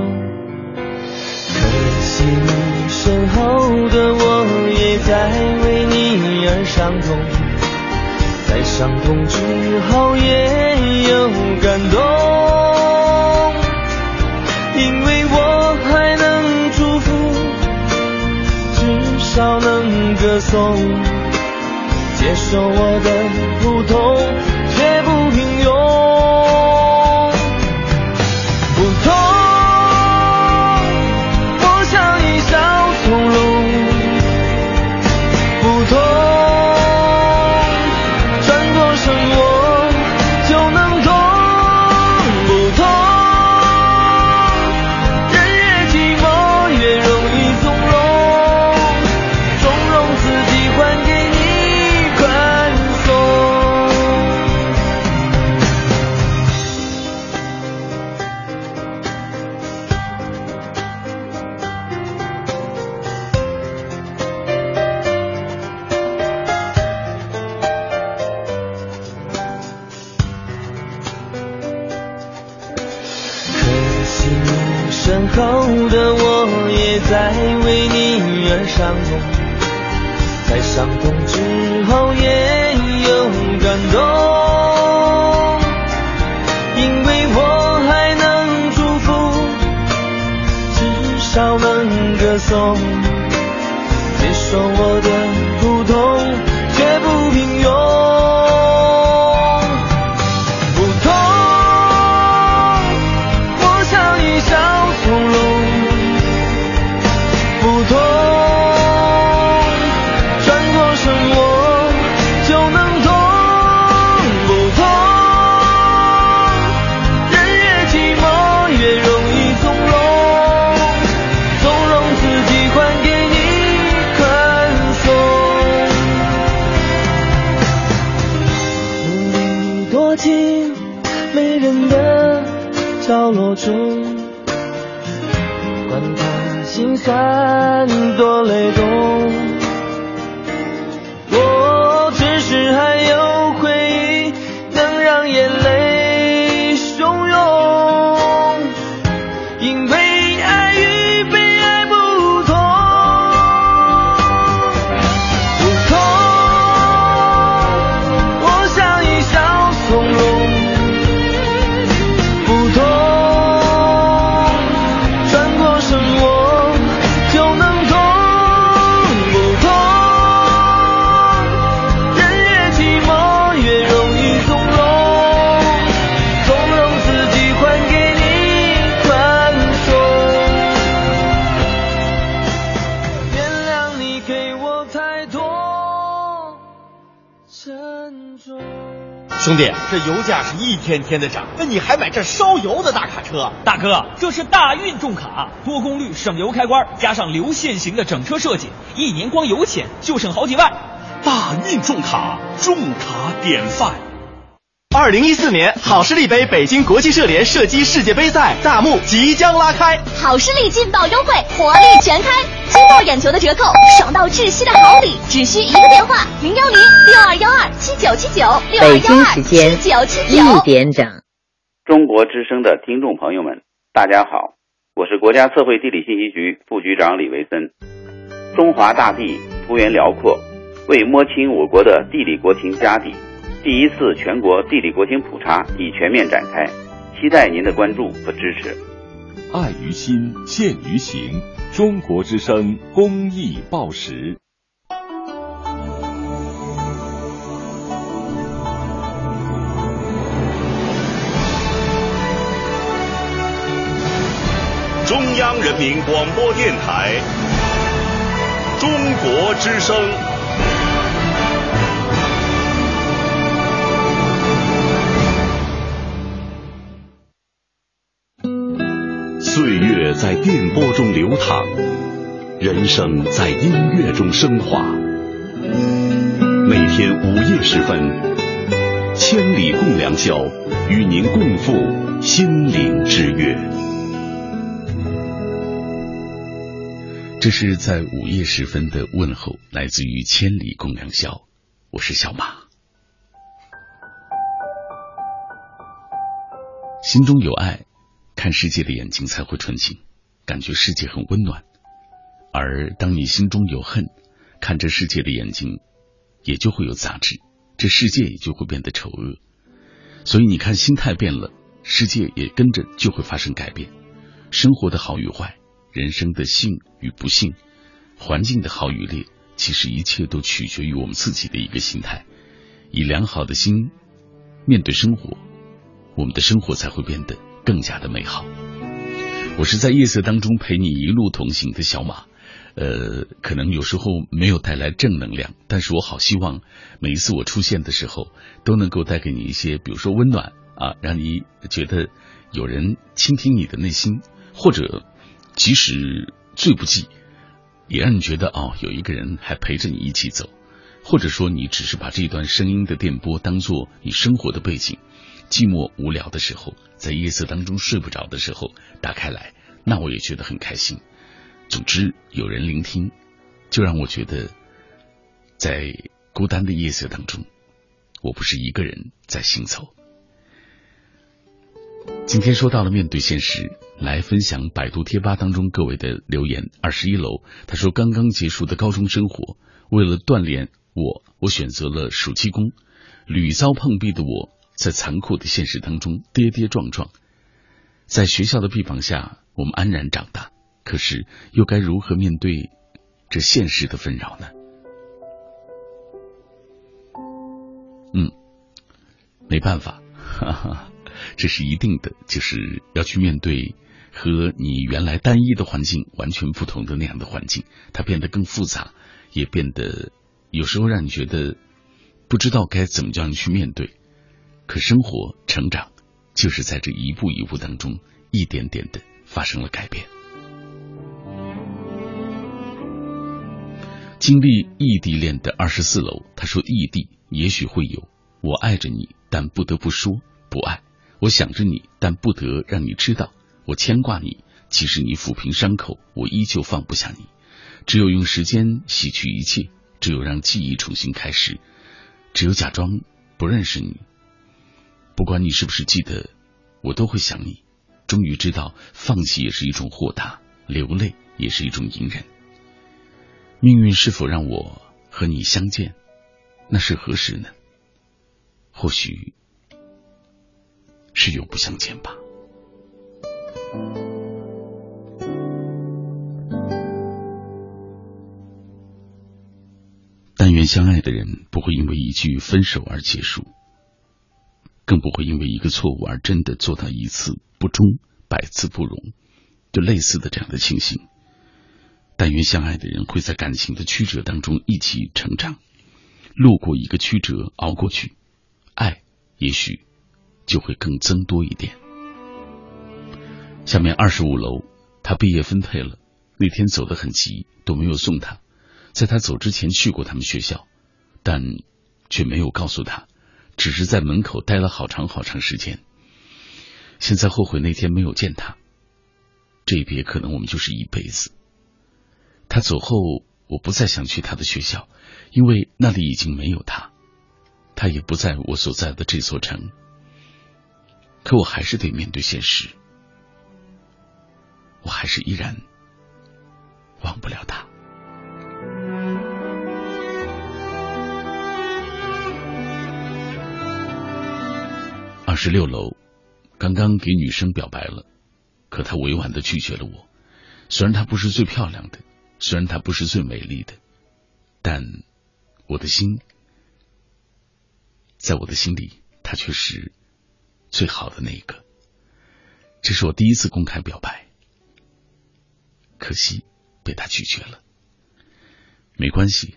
可惜你身后的我也在为你而伤痛在伤痛之后兄弟，这油价是一天天的涨，那你还买这烧油的大卡车？大哥，这是大运重卡，多功率省油开关，加上流线型的整车设计，一年光油钱就省好几万。大运重卡，重卡典范。二零一四年好视力杯北京国际射联射击世界杯赛大幕即将拉开，好视力劲爆优惠，活力全开，惊爆眼球的折扣，爽到窒息的好礼，只需一个电话零幺零六二幺二七九七九六二幺二七九七九。一点整。中国之声的听众朋友们，大家好，我是国家测绘地理信息局副局长李维森。中华大地幅员辽阔，为摸清我国的地理国情家底。第一次全国地理国情普查已全面展开，期待您的关注和支持。爱于心，见于行。中国之声公益报时。中央人民广播电台。中国之声。岁月在电波中流淌，人生在音乐中升华。每天午夜时分，千里共良宵，与您共赴心灵之约。这是在午夜时分的问候，来自于千里共良宵。我是小马，心中有爱。看世界的眼睛才会纯净，感觉世界很温暖；而当你心中有恨，看这世界的眼睛也就会有杂质，这世界也就会变得丑恶。所以你看，心态变了，世界也跟着就会发生改变。生活的好与坏，人生的幸与不幸，环境的好与劣，其实一切都取决于我们自己的一个心态。以良好的心面对生活，我们的生活才会变得。更加的美好。我是在夜色当中陪你一路同行的小马，呃，可能有时候没有带来正能量，但是我好希望每一次我出现的时候，都能够带给你一些，比如说温暖啊，让你觉得有人倾听你的内心，或者即使最不济，也让你觉得哦，有一个人还陪着你一起走，或者说你只是把这段声音的电波当做你生活的背景。寂寞无聊的时候，在夜色当中睡不着的时候，打开来，那我也觉得很开心。总之，有人聆听，就让我觉得，在孤单的夜色当中，我不是一个人在行走。今天说到了面对现实，来分享百度贴吧当中各位的留言。二十一楼，他说刚刚结束的高中生活，为了锻炼我，我选择了暑期工。屡遭碰壁的我，在残酷的现实当中跌跌撞撞。在学校的臂膀下，我们安然长大。可是，又该如何面对这现实的纷扰呢？嗯，没办法，哈哈。这是一定的，就是要去面对和你原来单一的环境完全不同的那样的环境，它变得更复杂，也变得有时候让你觉得不知道该怎么样去面对。可生活成长就是在这一步一步当中，一点点的发生了改变。经历异地恋的二十四楼，他说：“异地也许会有我爱着你，但不得不说不爱。”我想着你，但不得让你知道我牵挂你。即使你抚平伤口，我依旧放不下你。只有用时间洗去一切，只有让记忆重新开始，只有假装不认识你。不管你是不是记得，我都会想你。终于知道，放弃也是一种豁达，流泪也是一种隐忍。命运是否让我和你相见？那是何时呢？或许。是永不相见吧。但愿相爱的人不会因为一句分手而结束，更不会因为一个错误而真的做到一次不忠，百次不容，就类似的这样的情形。但愿相爱的人会在感情的曲折当中一起成长，路过一个曲折，熬过去，爱也许。就会更增多一点。下面二十五楼，他毕业分配了，那天走得很急，都没有送他。在他走之前去过他们学校，但却没有告诉他，只是在门口待了好长好长时间。现在后悔那天没有见他，这一别可能我们就是一辈子。他走后，我不再想去他的学校，因为那里已经没有他，他也不在我所在的这座城。可我还是得面对现实，我还是依然忘不了他。二十六楼，刚刚给女生表白了，可她委婉的拒绝了我。虽然她不是最漂亮的，虽然她不是最美丽的，但我的心，在我的心里，她却是。最好的那一个，这是我第一次公开表白，可惜被他拒绝了。没关系，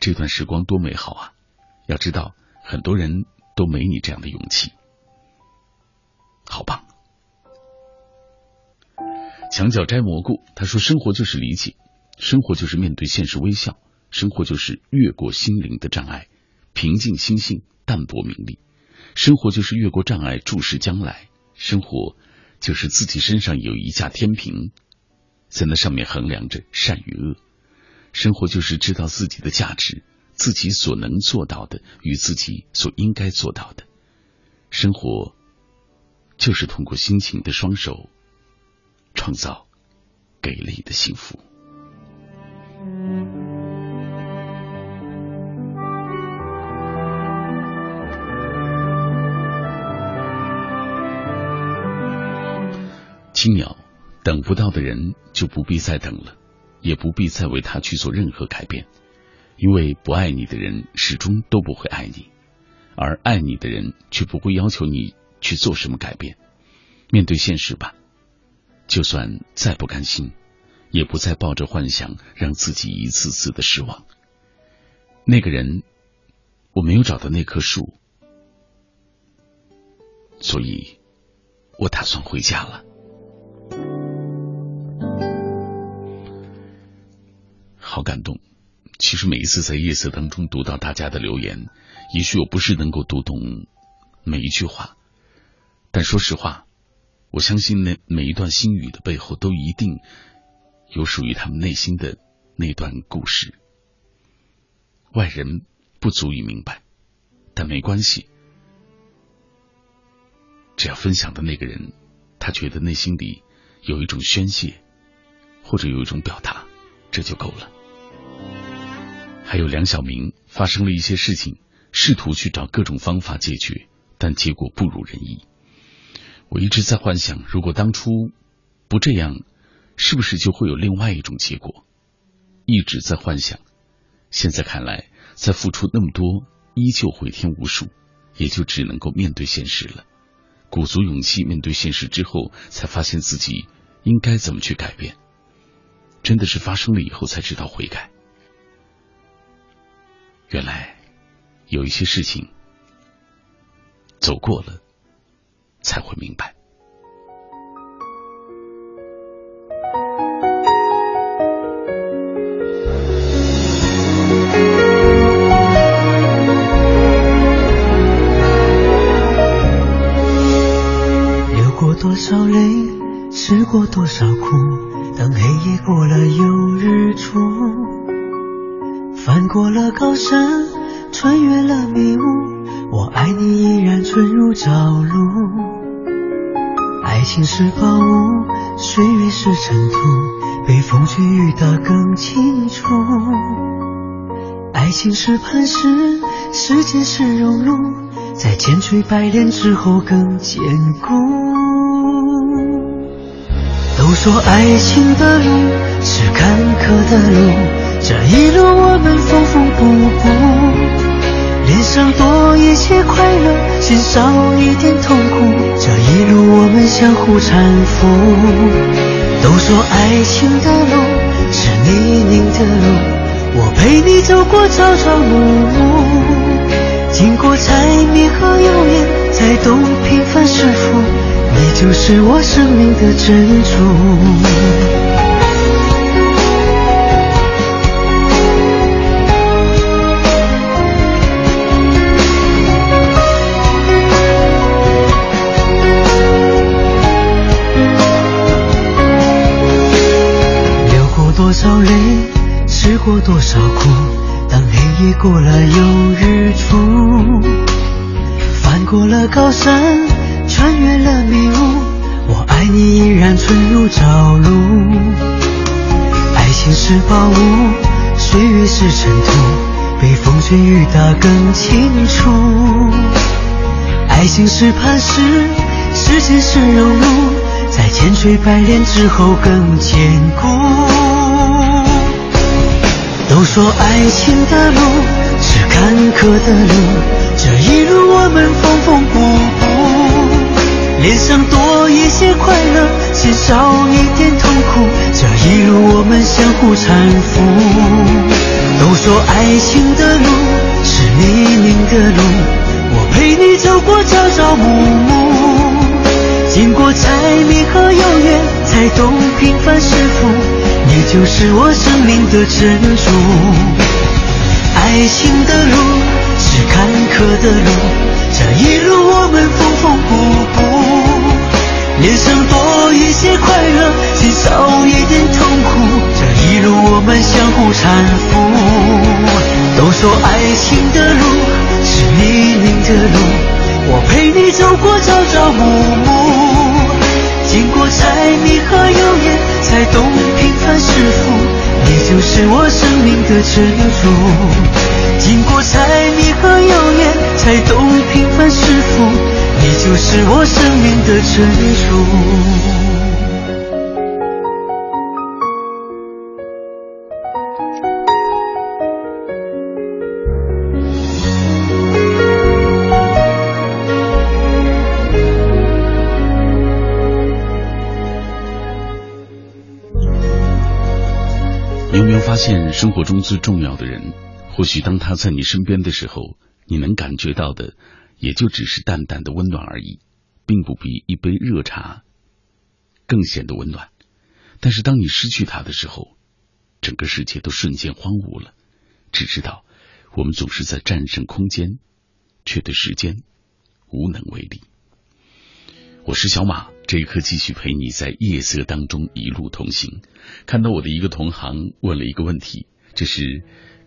这段时光多美好啊！要知道，很多人都没你这样的勇气，好棒！墙角摘蘑菇，他说：“生活就是理解，生活就是面对现实微笑，生活就是越过心灵的障碍，平静心性，淡泊名利。”生活就是越过障碍，注视将来；生活就是自己身上有一架天平，在那上面衡量着善与恶；生活就是知道自己的价值，自己所能做到的与自己所应该做到的；生活就是通过辛勤的双手，创造给力的幸福。青鸟，等不到的人就不必再等了，也不必再为他去做任何改变，因为不爱你的人始终都不会爱你，而爱你的人却不会要求你去做什么改变。面对现实吧，就算再不甘心，也不再抱着幻想让自己一次次的失望。那个人，我没有找到那棵树，所以我打算回家了。好感动！其实每一次在夜色当中读到大家的留言，也许我不是能够读懂每一句话，但说实话，我相信那每一段心语的背后，都一定有属于他们内心的那段故事。外人不足以明白，但没关系，只要分享的那个人，他觉得内心里有一种宣泄，或者有一种表达，这就够了。还有梁晓明发生了一些事情，试图去找各种方法解决，但结果不如人意。我一直在幻想，如果当初不这样，是不是就会有另外一种结果？一直在幻想，现在看来，在付出那么多，依旧回天无术，也就只能够面对现实了。鼓足勇气面对现实之后，才发现自己应该怎么去改变。真的是发生了以后才知道悔改。原来有一些事情走过了才会明白。流过多少泪，吃过多少苦，等黑夜过了又日出。翻过了高山，穿越了迷雾，我爱你依然纯如朝露。爱情是宝物，岁月是尘土，被风吹雨打更清楚。爱情是磐石，时间是熔炉，在千锤百炼之后更坚固。都说爱情的路是坎坷的路，这一路我们缝缝补补，脸上多一些快乐，心少一点痛苦，这一路我们相互搀扶。都说爱情的路是泥泞的路，我陪你走过朝朝暮暮，经过柴米和油盐，才懂平凡是福。你就是我生命的珍珠。少泪，吃过多少苦，当黑夜过了又日出，翻过了高山。穿越了迷雾，我爱你依然纯如朝露。爱情是宝物，岁月是尘土，被风吹雨打更清楚。爱情是磐石，时间是熔炉，在千锤百炼之后更坚固。都说爱情的路是坎坷的路，这一路我们缝缝补补。脸上多一些快乐，心少一点痛苦，这一路我们相互搀扶。都说爱情的路是泥泞的路，我陪你走过朝朝暮暮，经过柴米和油盐，才懂平凡是福。你就是我生命的珍珠。爱情的路是坎坷的路。这一路我们缝缝补补，脸上多一些快乐，心少一点痛苦。这一路我们相互搀扶。都说爱情的路是泥泞的路，我陪你走过朝朝暮暮，经过柴米和油盐，才懂平平凡是福。你就是我生命的珍珠，经过柴米和油盐。才懂平凡是福，你就是我生命的珍珠。发现，生活中最重要的人，或许当他在你身边的时候。你能感觉到的，也就只是淡淡的温暖而已，并不比一杯热茶更显得温暖。但是当你失去他的时候，整个世界都瞬间荒芜了。只知道，我们总是在战胜空间，却对时间无能为力。我是小马，这一刻继续陪你在夜色当中一路同行。看到我的一个同行问了一个问题，这是。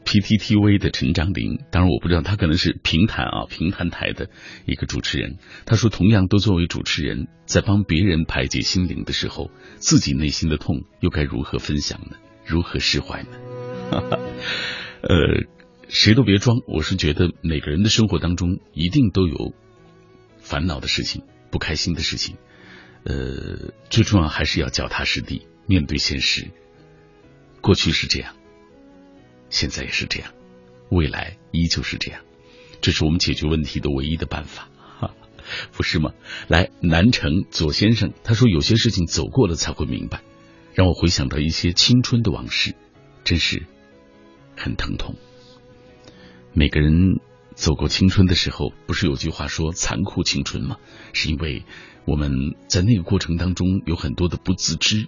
PTTV 的陈章林，当然我不知道他可能是平潭啊平潭台的一个主持人。他说，同样都作为主持人，在帮别人排解心灵的时候，自己内心的痛又该如何分享呢？如何释怀呢？[LAUGHS] 呃，谁都别装，我是觉得每个人的生活当中一定都有烦恼的事情、不开心的事情。呃，最重要还是要脚踏实地，面对现实。过去是这样。现在也是这样，未来依旧是这样，这是我们解决问题的唯一的办法，哈，[LAUGHS] 不是吗？来，南城左先生他说，有些事情走过了才会明白，让我回想到一些青春的往事，真是很疼痛。每个人走过青春的时候，不是有句话说残酷青春吗？是因为我们在那个过程当中有很多的不自知，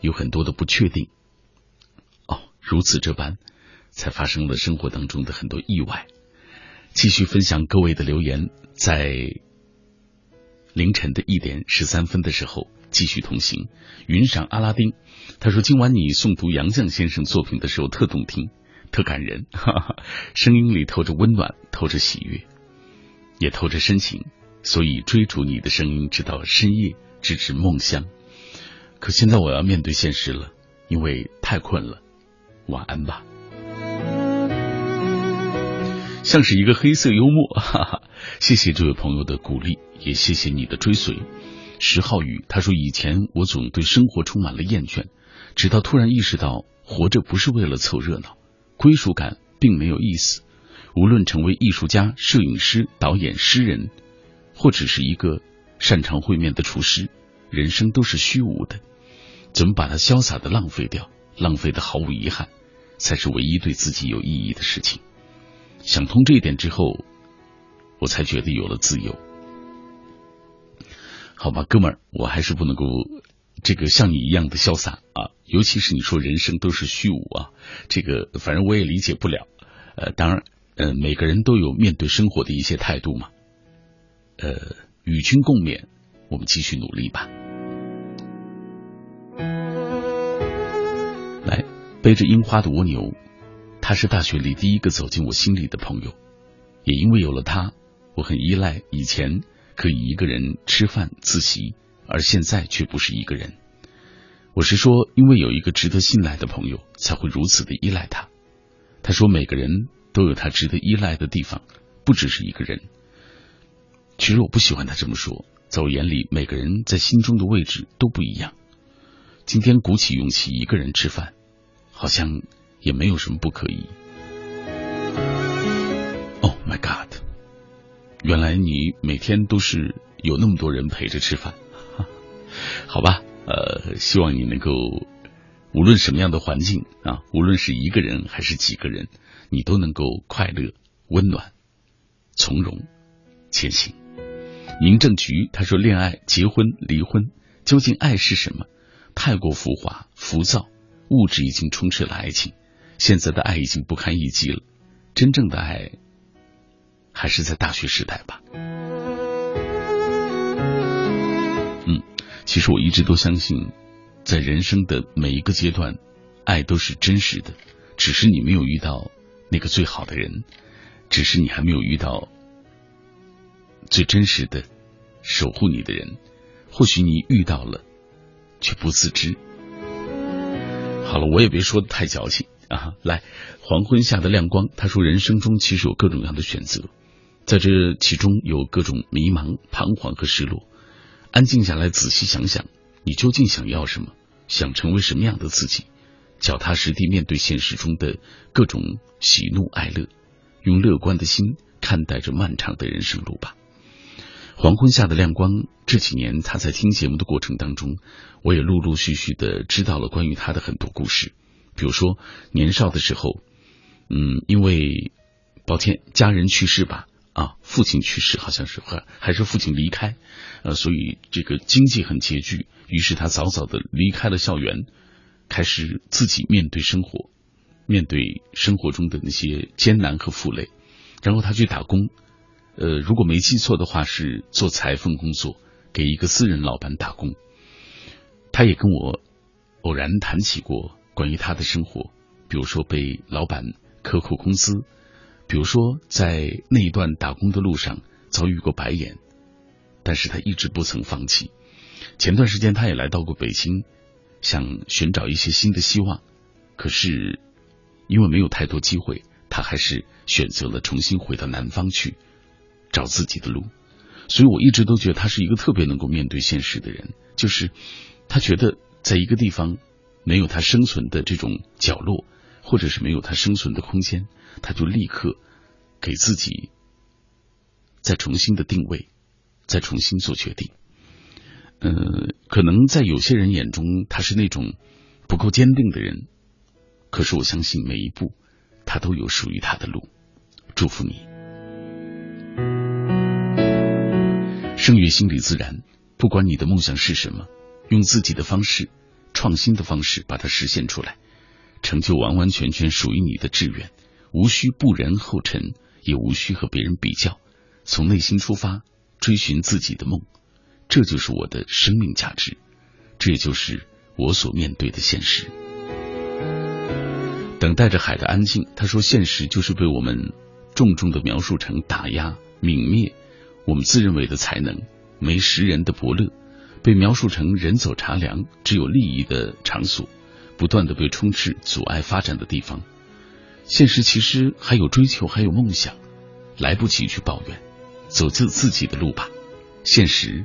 有很多的不确定。哦如此这般，才发生了生活当中的很多意外。继续分享各位的留言，在凌晨的一点十三分的时候继续同行。云上阿拉丁他说：“今晚你诵读杨绛先生作品的时候特动听，特感人，哈哈，声音里透着温暖，透着喜悦，也透着深情。所以追逐你的声音，直到深夜，直至梦乡。可现在我要面对现实了，因为太困了。”晚安吧，像是一个黑色幽默，[LAUGHS] 哈哈！谢谢这位朋友的鼓励，也谢谢你的追随。石浩宇他说：“以前我总对生活充满了厌倦，直到突然意识到，活着不是为了凑热闹，归属感并没有意思。无论成为艺术家、摄影师、导演、诗人，或只是一个擅长烩面的厨师，人生都是虚无的。怎么把它潇洒的浪费掉？”浪费的毫无遗憾，才是唯一对自己有意义的事情。想通这一点之后，我才觉得有了自由。好吧，哥们儿，我还是不能够这个像你一样的潇洒啊！尤其是你说人生都是虚无啊，这个反正我也理解不了。呃，当然，呃，每个人都有面对生活的一些态度嘛。呃，与君共勉，我们继续努力吧。来背着樱花的蜗牛，他是大学里第一个走进我心里的朋友，也因为有了他，我很依赖以前可以一个人吃饭自习，而现在却不是一个人。我是说，因为有一个值得信赖的朋友，才会如此的依赖他。他说，每个人都有他值得依赖的地方，不只是一个人。其实我不喜欢他这么说，在我眼里，每个人在心中的位置都不一样。今天鼓起勇气一个人吃饭。好像也没有什么不可以。Oh my God！原来你每天都是有那么多人陪着吃饭，[LAUGHS] 好吧？呃，希望你能够无论什么样的环境啊，无论是一个人还是几个人，你都能够快乐、温暖、从容前行。民政局他说：“恋爱、结婚、离婚，究竟爱是什么？太过浮华、浮躁。”物质已经充斥了爱情，现在的爱已经不堪一击了。真正的爱，还是在大学时代吧。嗯，其实我一直都相信，在人生的每一个阶段，爱都是真实的，只是你没有遇到那个最好的人，只是你还没有遇到最真实的守护你的人。或许你遇到了，却不自知。好了，我也别说的太矫情啊！来，黄昏下的亮光，他说，人生中其实有各种各样的选择，在这其中有各种迷茫、彷徨和失落。安静下来，仔细想想，你究竟想要什么？想成为什么样的自己？脚踏实地面对现实中的各种喜怒哀乐，用乐观的心看待这漫长的人生路吧。黄昏下的亮光，这几年他在听节目的过程当中，我也陆陆续续的知道了关于他的很多故事。比如说年少的时候，嗯，因为抱歉家人去世吧，啊，父亲去世好像是还还是父亲离开，呃，所以这个经济很拮据，于是他早早的离开了校园，开始自己面对生活，面对生活中的那些艰难和负累，然后他去打工。呃，如果没记错的话，是做裁缝工作，给一个私人老板打工。他也跟我偶然谈起过关于他的生活，比如说被老板克扣工资，比如说在那一段打工的路上遭遇过白眼，但是他一直不曾放弃。前段时间他也来到过北京，想寻找一些新的希望，可是因为没有太多机会，他还是选择了重新回到南方去找自己的路。所以我一直都觉得他是一个特别能够面对现实的人，就是他觉得在一个地方没有他生存的这种角落，或者是没有他生存的空间，他就立刻给自己再重新的定位，再重新做决定。呃，可能在有些人眼中他是那种不够坚定的人，可是我相信每一步他都有属于他的路。祝福你。生于心理自然，不管你的梦想是什么，用自己的方式、创新的方式把它实现出来，成就完完全全属于你的志愿，无需步人后尘，也无需和别人比较，从内心出发，追寻自己的梦，这就是我的生命价值，这也就是我所面对的现实。等待着海的安静，他说：“现实就是被我们重重的描述成打压、泯灭。”我们自认为的才能，没识人的伯乐，被描述成人走茶凉、只有利益的场所，不断的被充斥、阻碍发展的地方。现实其实还有追求，还有梦想，来不及去抱怨，走自自己的路吧。现实，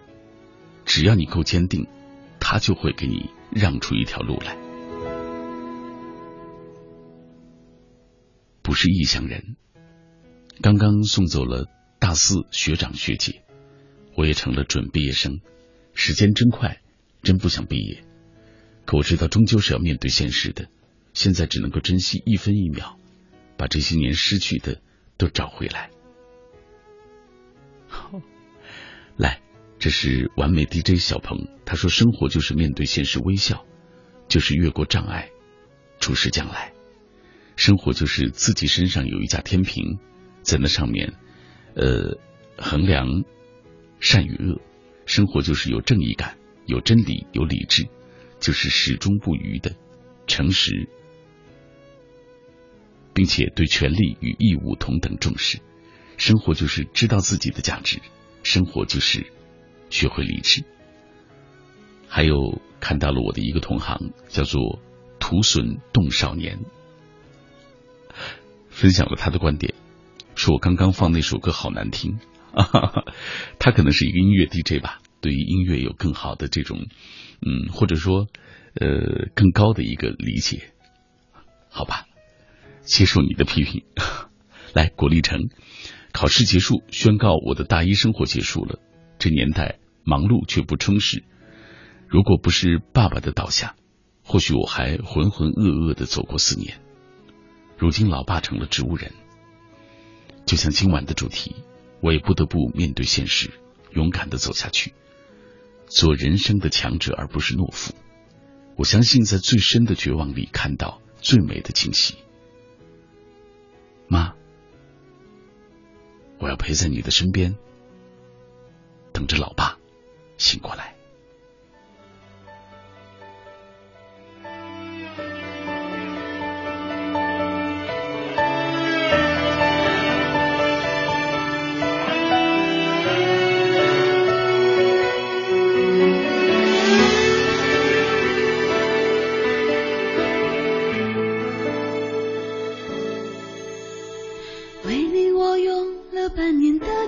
只要你够坚定，他就会给你让出一条路来。不是异乡人，刚刚送走了。大四学长学姐，我也成了准毕业生。时间真快，真不想毕业。可我知道，终究是要面对现实的。现在只能够珍惜一分一秒，把这些年失去的都找回来。来，这是完美 DJ 小鹏，他说：“生活就是面对现实微笑，就是越过障碍，注视将来。生活就是自己身上有一架天平，在那上面。”呃，衡量善与恶，生活就是有正义感、有真理、有理智，就是始终不渝的诚实，并且对权利与义务同等重视。生活就是知道自己的价值，生活就是学会理智。还有看到了我的一个同行，叫做土笋冻少年，分享了他的观点。说我刚刚放那首歌好难听，他可能是一个音乐 DJ 吧，对于音乐有更好的这种，嗯，或者说呃更高的一个理解，好吧，接受你的批评。来，郭立成，考试结束，宣告我的大一生活结束了。这年代忙碌却不充实，如果不是爸爸的倒下，或许我还浑浑噩噩的走过四年。如今老爸成了植物人。就像今晚的主题，我也不得不面对现实，勇敢的走下去，做人生的强者而不是懦夫。我相信在最深的绝望里看到最美的惊喜。妈，我要陪在你的身边，等着老爸醒过来。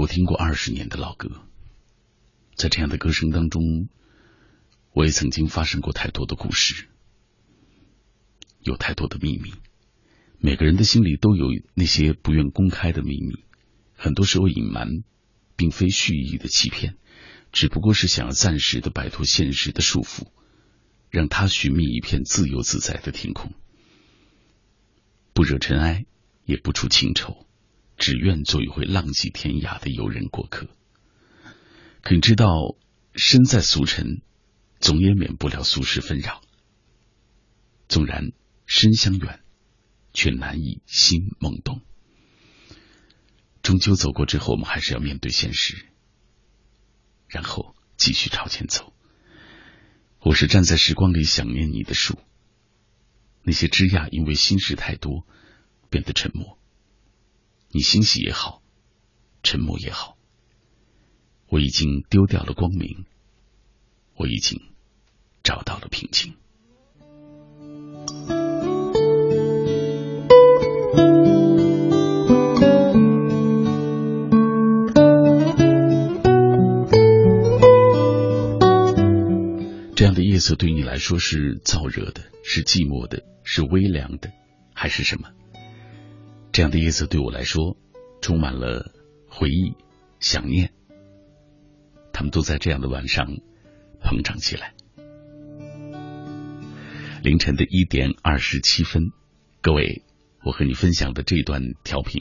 我听过二十年的老歌，在这样的歌声当中，我也曾经发生过太多的故事，有太多的秘密。每个人的心里都有那些不愿公开的秘密，很多时候隐瞒，并非蓄意的欺骗，只不过是想要暂时的摆脱现实的束缚，让他寻觅一片自由自在的天空，不惹尘埃，也不出情愁。只愿做一回浪迹天涯的游人过客。可你知道，身在俗尘，总也免不了俗世纷扰。纵然身相远，却难以心梦动。终究走过之后，我们还是要面对现实，然后继续朝前走。我是站在时光里想念你的树，那些枝桠因为心事太多，变得沉默。你欣喜也好，沉默也好，我已经丢掉了光明，我已经找到了平静。这样的夜色对你来说是燥热的，是寂寞的，是微凉的，还是什么？这样的夜色对我来说，充满了回忆、想念。他们都在这样的晚上膨胀起来。凌晨的一点二十七分，各位，我和你分享的这段调频，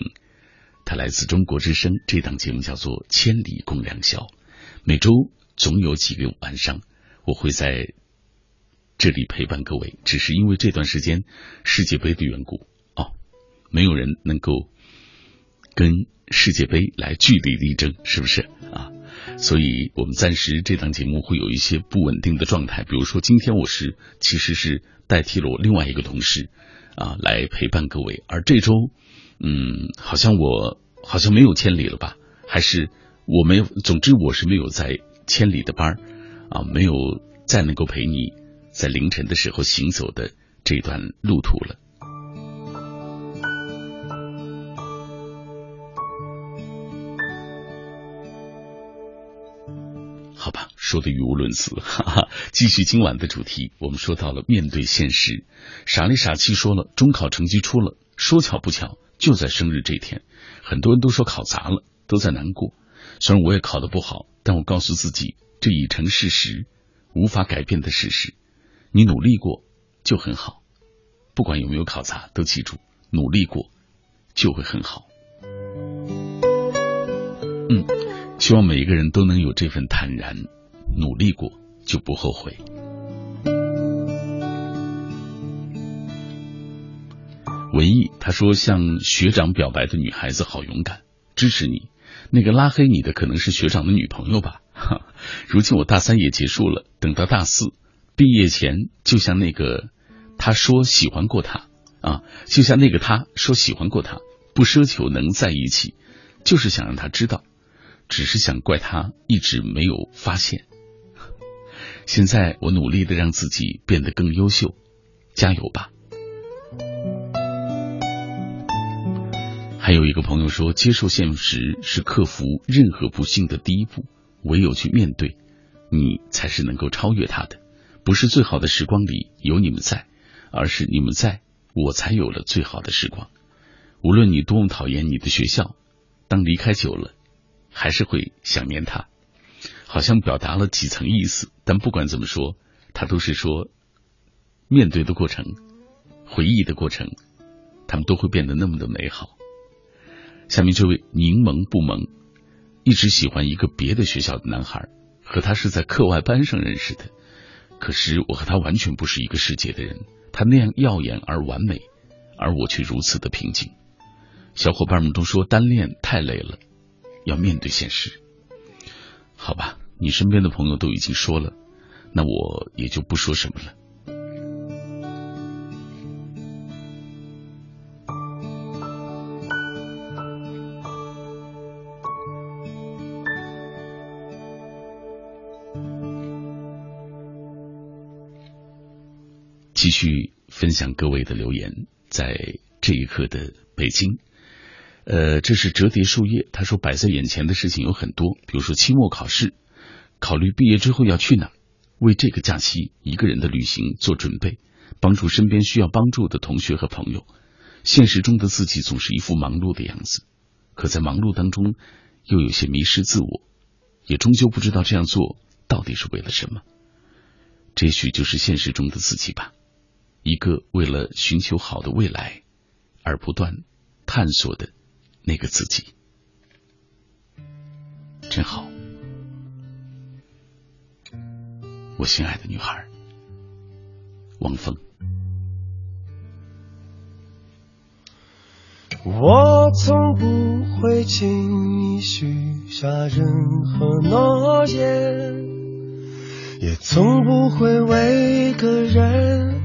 它来自中国之声。这档节目叫做《千里共良宵》，每周总有几个晚上，我会在这里陪伴各位。只是因为这段时间世界杯的缘故。没有人能够跟世界杯来据理力争，是不是啊？所以我们暂时这档节目会有一些不稳定的状态，比如说今天我是其实是代替了我另外一个同事啊来陪伴各位，而这周嗯好像我好像没有千里了吧？还是我没有？总之我是没有在千里的班儿啊，没有再能够陪你在凌晨的时候行走的这段路途了。说的语无伦次，[LAUGHS] 哈哈。继续今晚的主题，我们说到了面对现实，傻里傻气说了，中考成绩出了，说巧不巧就在生日这天，很多人都说考砸了，都在难过。虽然我也考得不好，但我告诉自己，这已成事实，无法改变的事实。你努力过就很好，不管有没有考砸，都记住，努力过就会很好。嗯。希望每一个人都能有这份坦然，努力过就不后悔。文艺他说：“向学长表白的女孩子好勇敢，支持你。那个拉黑你的可能是学长的女朋友吧？哈，如今我大三也结束了，等到大四毕业前，就像那个他说喜欢过他啊，就像那个他说喜欢过他，不奢求能在一起，就是想让他知道。”只是想怪他一直没有发现。现在我努力的让自己变得更优秀，加油吧！还有一个朋友说，接受现实是克服任何不幸的第一步，唯有去面对，你才是能够超越他的。不是最好的时光里有你们在，而是你们在我才有了最好的时光。无论你多么讨厌你的学校，当离开久了。还是会想念他，好像表达了几层意思，但不管怎么说，他都是说，面对的过程，回忆的过程，他们都会变得那么的美好。下面这位柠檬不萌，一直喜欢一个别的学校的男孩，和他是在课外班上认识的，可是我和他完全不是一个世界的人，他那样耀眼而完美，而我却如此的平静。小伙伴们都说单恋太累了。要面对现实，好吧？你身边的朋友都已经说了，那我也就不说什么了。继续分享各位的留言，在这一刻的北京。呃，这是折叠树叶。他说，摆在眼前的事情有很多，比如说期末考试，考虑毕业之后要去哪，为这个假期一个人的旅行做准备，帮助身边需要帮助的同学和朋友。现实中的自己总是一副忙碌的样子，可在忙碌当中又有些迷失自我，也终究不知道这样做到底是为了什么。这许就是现实中的自己吧，一个为了寻求好的未来而不断探索的。那个自己真好，我心爱的女孩，王峰。我从不会轻易许下任何诺言，也从不会为一个人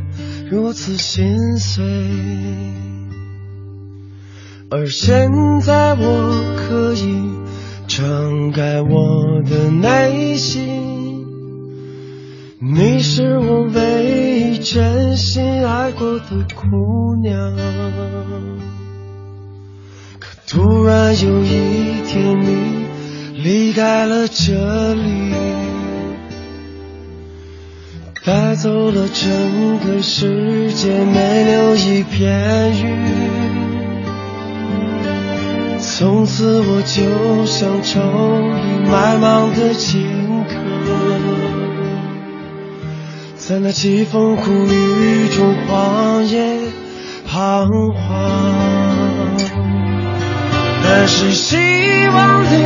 如此心碎。而现在我可以敞开我的内心，你是我唯一真心爱过的姑娘。可突然有一天你离开了这里，带走了整个世界，没留一片云。从此我就像愁里埋芒的荆轲，在那凄风苦雨中荒野彷徨。但是希望你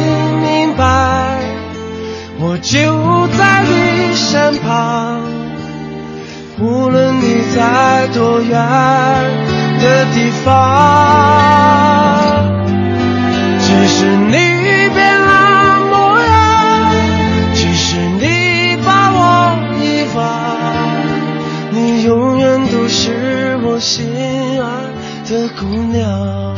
明白，我就在你身旁，无论你在多远的地方。只是你的姑娘。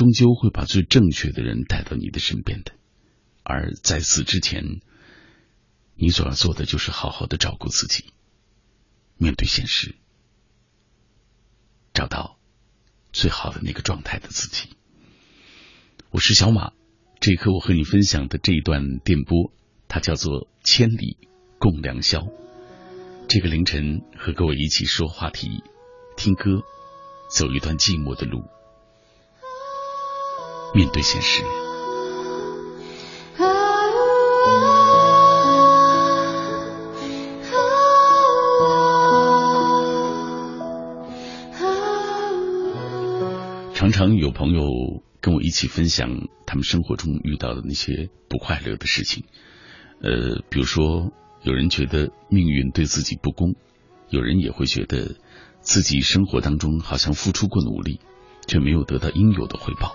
终究会把最正确的人带到你的身边的，而在此之前，你所要做的就是好好的照顾自己，面对现实，找到最好的那个状态的自己。我是小马，这一刻我和你分享的这一段电波，它叫做《千里共良宵》。这个凌晨和各位一起说话题、听歌、走一段寂寞的路，面对现实。常常有朋友跟我一起分享他们生活中遇到的那些不快乐的事情，呃，比如说。有人觉得命运对自己不公，有人也会觉得自己生活当中好像付出过努力，却没有得到应有的回报。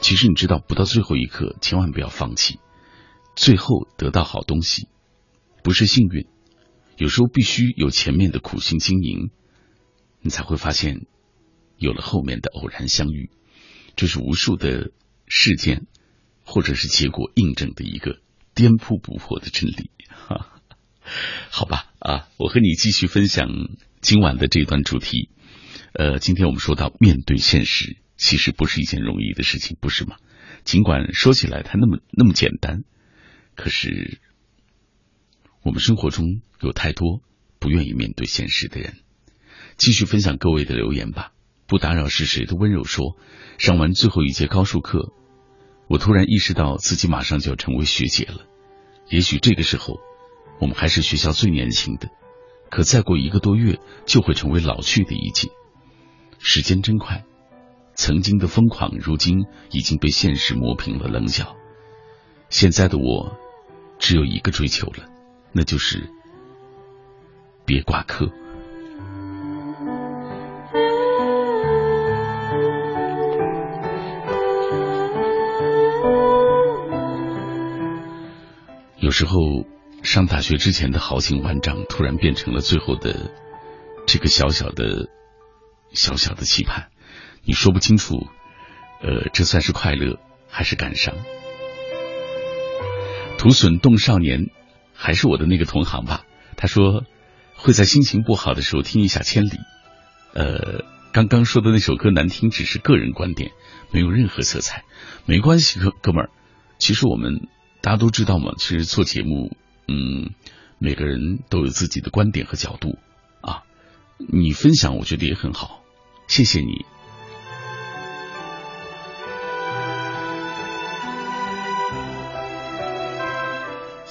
其实你知道，不到最后一刻，千万不要放弃。最后得到好东西，不是幸运，有时候必须有前面的苦心经营，你才会发现有了后面的偶然相遇。这是无数的事件或者是结果印证的一个颠扑不破的真理。哈。[LAUGHS] 好吧，啊，我和你继续分享今晚的这段主题。呃，今天我们说到面对现实，其实不是一件容易的事情，不是吗？尽管说起来它那么那么简单，可是我们生活中有太多不愿意面对现实的人。继续分享各位的留言吧。不打扰是谁的温柔说，上完最后一节高数课，我突然意识到自己马上就要成为学姐了。也许这个时候，我们还是学校最年轻的，可再过一个多月，就会成为老去的一届。时间真快，曾经的疯狂，如今已经被现实磨平了棱角。现在的我，只有一个追求了，那就是别挂科。有时候上大学之前的豪情万丈，突然变成了最后的这个小小的、小小的期盼，你说不清楚，呃，这算是快乐还是感伤？土笋冻少年还是我的那个同行吧？他说会在心情不好的时候听一下《千里》。呃，刚刚说的那首歌难听，只是个人观点，没有任何色彩，没关系，哥哥们儿，其实我们。大家都知道嘛，其实做节目，嗯，每个人都有自己的观点和角度啊。你分享，我觉得也很好，谢谢你。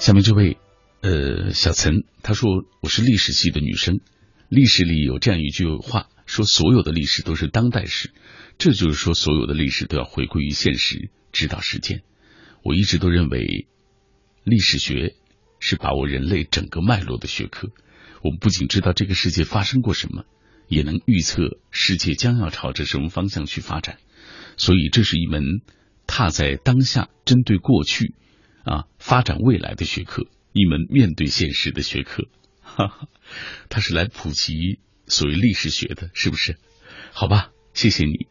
下面这位，呃，小陈，他说我是历史系的女生，历史里有这样一句话，说所有的历史都是当代史，这就是说所有的历史都要回归于现实，指导实践。我一直都认为，历史学是把握人类整个脉络的学科。我们不仅知道这个世界发生过什么，也能预测世界将要朝着什么方向去发展。所以，这是一门踏在当下、针对过去啊发展未来的学科，一门面对现实的学科。哈哈，他是来普及所谓历史学的，是不是？好吧，谢谢你。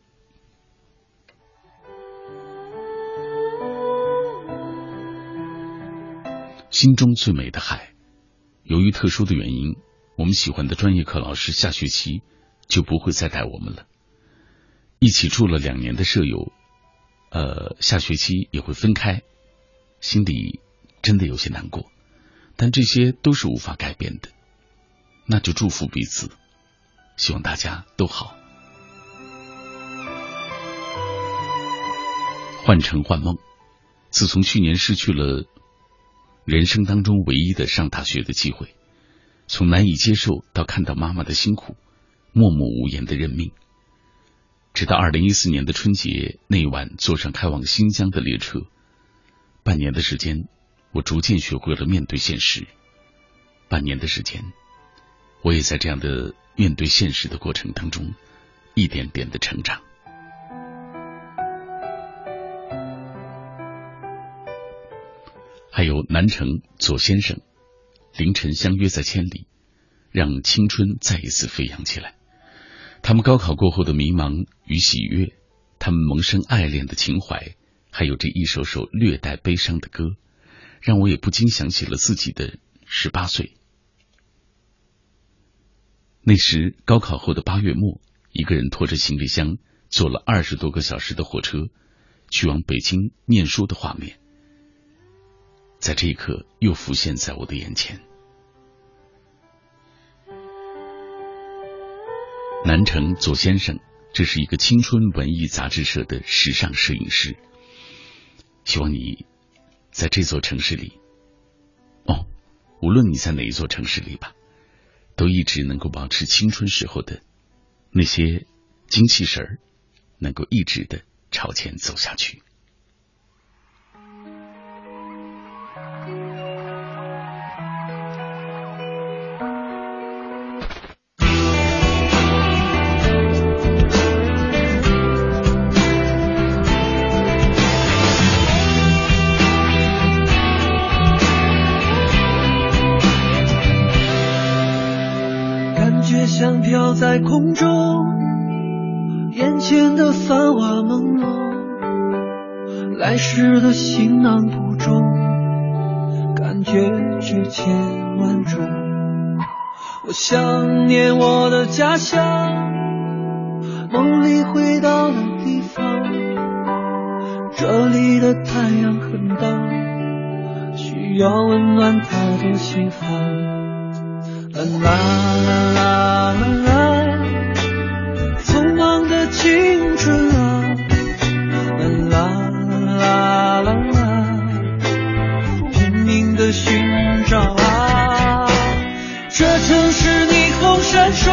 心中最美的海。由于特殊的原因，我们喜欢的专业课老师下学期就不会再带我们了。一起住了两年的舍友，呃，下学期也会分开，心里真的有些难过。但这些都是无法改变的，那就祝福彼此，希望大家都好。换成幻梦，自从去年失去了。人生当中唯一的上大学的机会，从难以接受到看到妈妈的辛苦，默默无言的认命，直到二零一四年的春节那晚坐上开往新疆的列车，半年的时间，我逐渐学会了面对现实。半年的时间，我也在这样的面对现实的过程当中，一点点的成长。还有南城左先生，凌晨相约在千里，让青春再一次飞扬起来。他们高考过后的迷茫与喜悦，他们萌生爱恋的情怀，还有这一首首略带悲伤的歌，让我也不禁想起了自己的十八岁。那时高考后的八月末，一个人拖着行李箱，坐了二十多个小时的火车，去往北京念书的画面。在这一刻，又浮现在我的眼前。南城左先生，这是一个青春文艺杂志社的时尚摄影师。希望你在这座城市里，哦，无论你在哪一座城市里吧，都一直能够保持青春时候的那些精气神儿，能够一直的朝前走下去。在空中，眼前的繁华朦胧，来时的行囊不重，感觉值千万种。我想念我的家乡，梦里回到的地方，这里的太阳很大，需要温暖太多心房。啦啦啦啦啦，匆忙的青春啊，啦啦啦啦啦，拼命的寻找啊，这城市霓虹闪烁，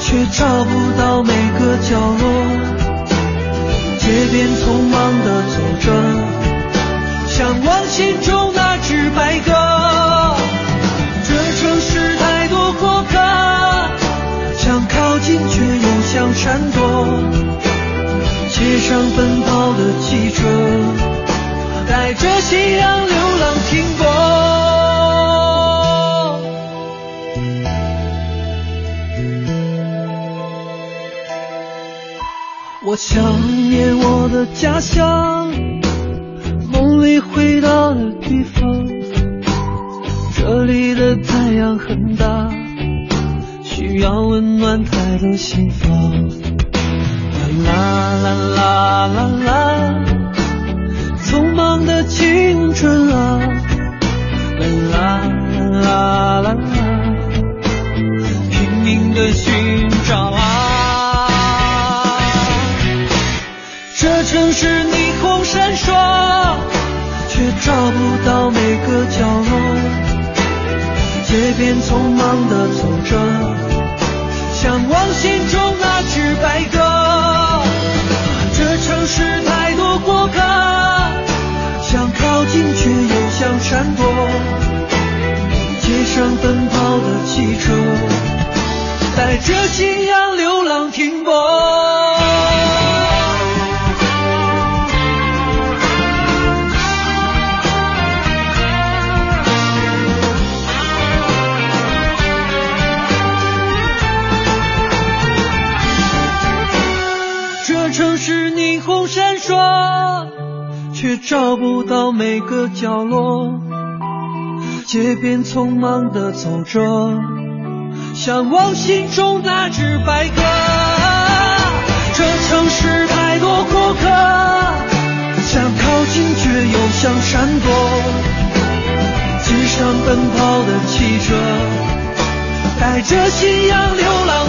却找不到每个角落，街边匆忙的走着，向往心中那只白鸽。闪躲。街上奔跑的汽车，带着夕阳流浪停泊。我想念我的家乡，梦里回到的地方。这里的太阳很大，温暖太多心房。啦啦啦啦啦，匆忙的青春啊，啦啦啦啦啦，拼命的寻找啊。这城市霓虹闪烁，却找不到每个角落。街边匆忙的走着，向往心中那只白鸽。这城市太多过客，想靠近却又想闪躲。街上奔跑的汽车，带着信仰找不到每个角落。街边匆忙的走着，向往心中那只白鸽。这城市太多过客，想靠近却又想闪躲。街上奔跑的汽车，带着信仰流浪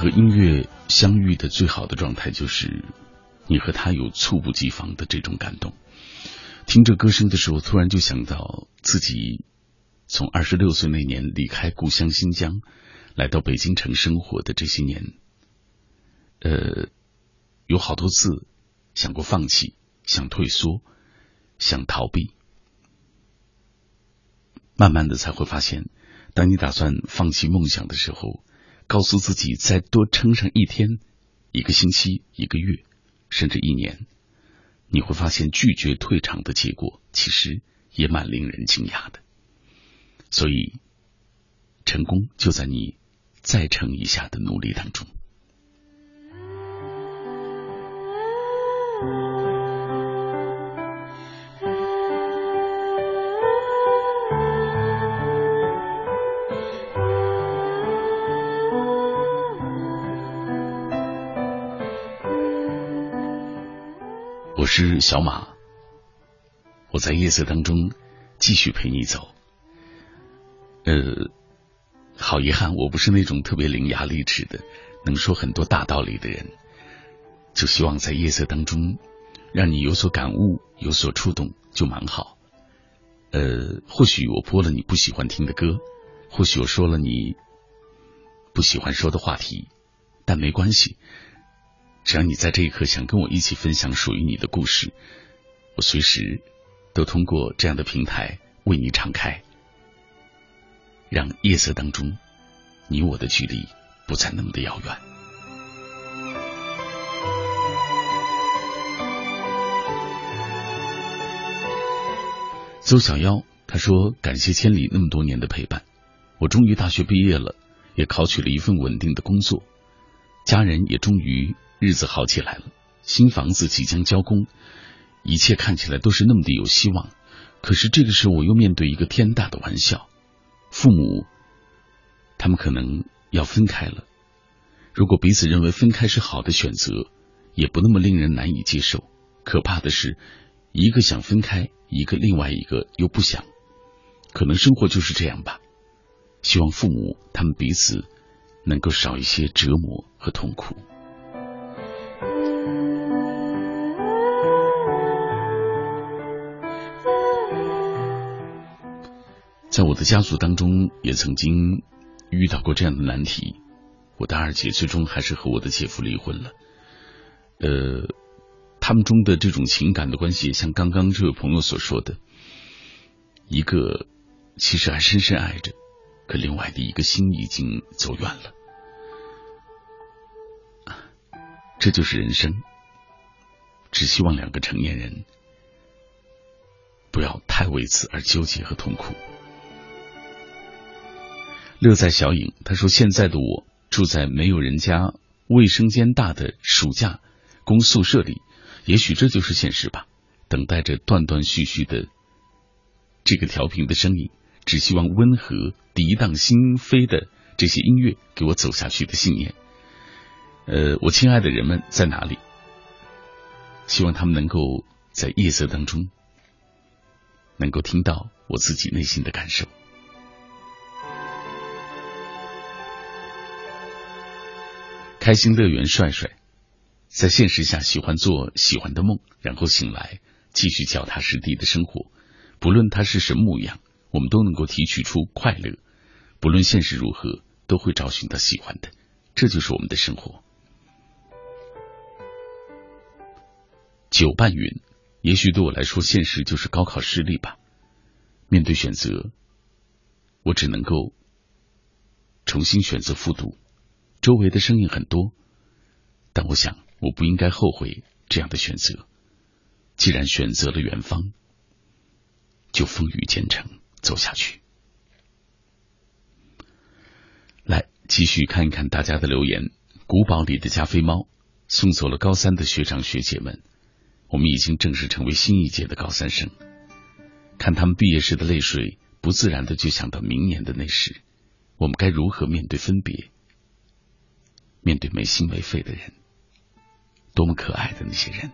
和音乐相遇的最好的状态，就是你和他有猝不及防的这种感动。听着歌声的时候，突然就想到自己从二十六岁那年离开故乡新疆，来到北京城生活的这些年，呃，有好多次想过放弃，想退缩，想逃避，慢慢的才会发现，当你打算放弃梦想的时候，告诉自己再多撑上一天、一个星期、一个月，甚至一年，你会发现拒绝退场的结果其实也蛮令人惊讶的。所以，成功就在你再撑一下的努力当中。我是小马，我在夜色当中继续陪你走。呃，好遗憾，我不是那种特别伶牙俐齿的、能说很多大道理的人。就希望在夜色当中，让你有所感悟、有所触动，就蛮好。呃，或许我播了你不喜欢听的歌，或许我说了你不喜欢说的话题，但没关系。只要你在这一刻想跟我一起分享属于你的故事，我随时都通过这样的平台为你敞开，让夜色当中你我的距离不再那么的遥远。邹小妖他说：“感谢千里那么多年的陪伴，我终于大学毕业了，也考取了一份稳定的工作，家人也终于。”日子好起来了，新房子即将交工，一切看起来都是那么的有希望。可是这个时候，我又面对一个天大的玩笑：父母，他们可能要分开了。如果彼此认为分开是好的选择，也不那么令人难以接受。可怕的是，一个想分开，一个另外一个又不想，可能生活就是这样吧。希望父母他们彼此能够少一些折磨和痛苦。在我的家族当中，也曾经遇到过这样的难题。我的二姐最终还是和我的姐夫离婚了。呃，他们中的这种情感的关系，像刚刚这位朋友所说的，一个其实还深深爱着，可另外的一个心已经走远了。这就是人生。只希望两个成年人不要太为此而纠结和痛苦。乐在小影，他说：“现在的我住在没有人家卫生间大的暑假公宿舍里，也许这就是现实吧。等待着断断续续的这个调频的声音，只希望温和涤荡心扉的这些音乐给我走下去的信念。呃，我亲爱的人们在哪里？希望他们能够在夜色当中能够听到我自己内心的感受。”开心乐园帅帅，在现实下喜欢做喜欢的梦，然后醒来继续脚踏实地的生活。不论他是什么模样，我们都能够提取出快乐。不论现实如何，都会找寻到喜欢的，这就是我们的生活。九半云，也许对我来说，现实就是高考失利吧。面对选择，我只能够重新选择复读。周围的声音很多，但我想我不应该后悔这样的选择。既然选择了远方，就风雨兼程走下去。来，继续看一看大家的留言。古堡里的加菲猫送走了高三的学长学姐们，我们已经正式成为新一届的高三生。看他们毕业时的泪水，不自然的就想到明年的那时，我们该如何面对分别？面对没心没肺的人，多么可爱的那些人。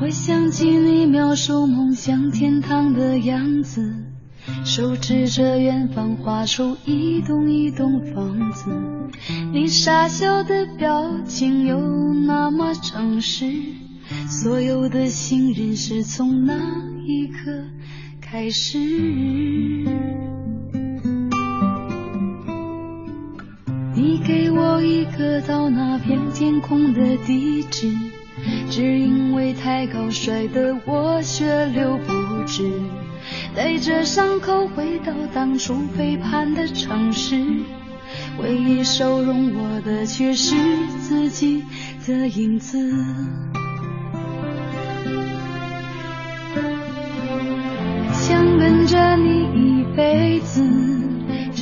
我想起你描述梦想天堂的样子，手指着远方画出一栋一栋房子，你傻笑的表情又那么诚实，所有的信任是从那一刻开始。你给我一个到那片天空的地址，只因为太高摔得我血流不止，带着伤口回到当初背叛的城市，唯一收容我的却是自己的影子，想跟着你一辈子。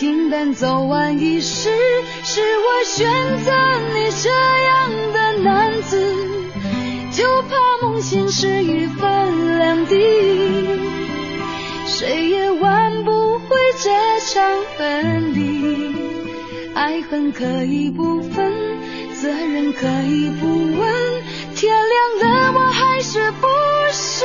平淡走完一世，是我选择你这样的男子，就怕梦醒时雨分两地，谁也挽不回这场分离。爱恨可以不分，责任可以不问，天亮了我还是不是？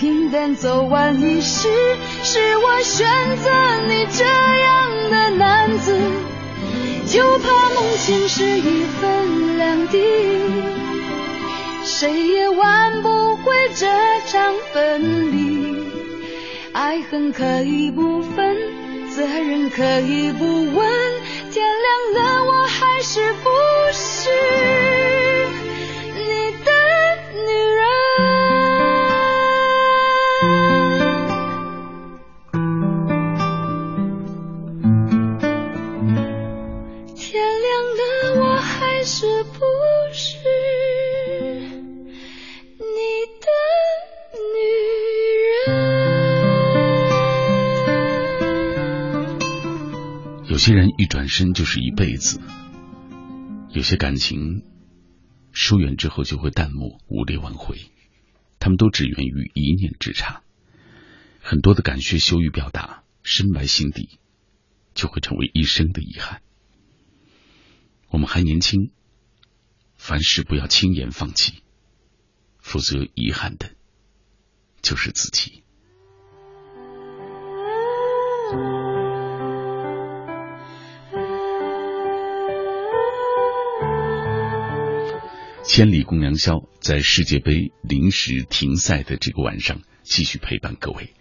平淡走完一世，是我选择你这样的男子，就怕梦醒时一分两地，谁也挽不回这场分离。爱恨可以不分，责任可以不问，天亮了我还是不是？有些人一转身就是一辈子，有些感情疏远之后就会淡漠，无力挽回。他们都只源于一念之差，很多的感谢羞于表达，深埋心底，就会成为一生的遗憾。我们还年轻，凡事不要轻言放弃，否则遗憾的就是自己。千里共良宵，在世界杯临时停赛的这个晚上，继续陪伴各位。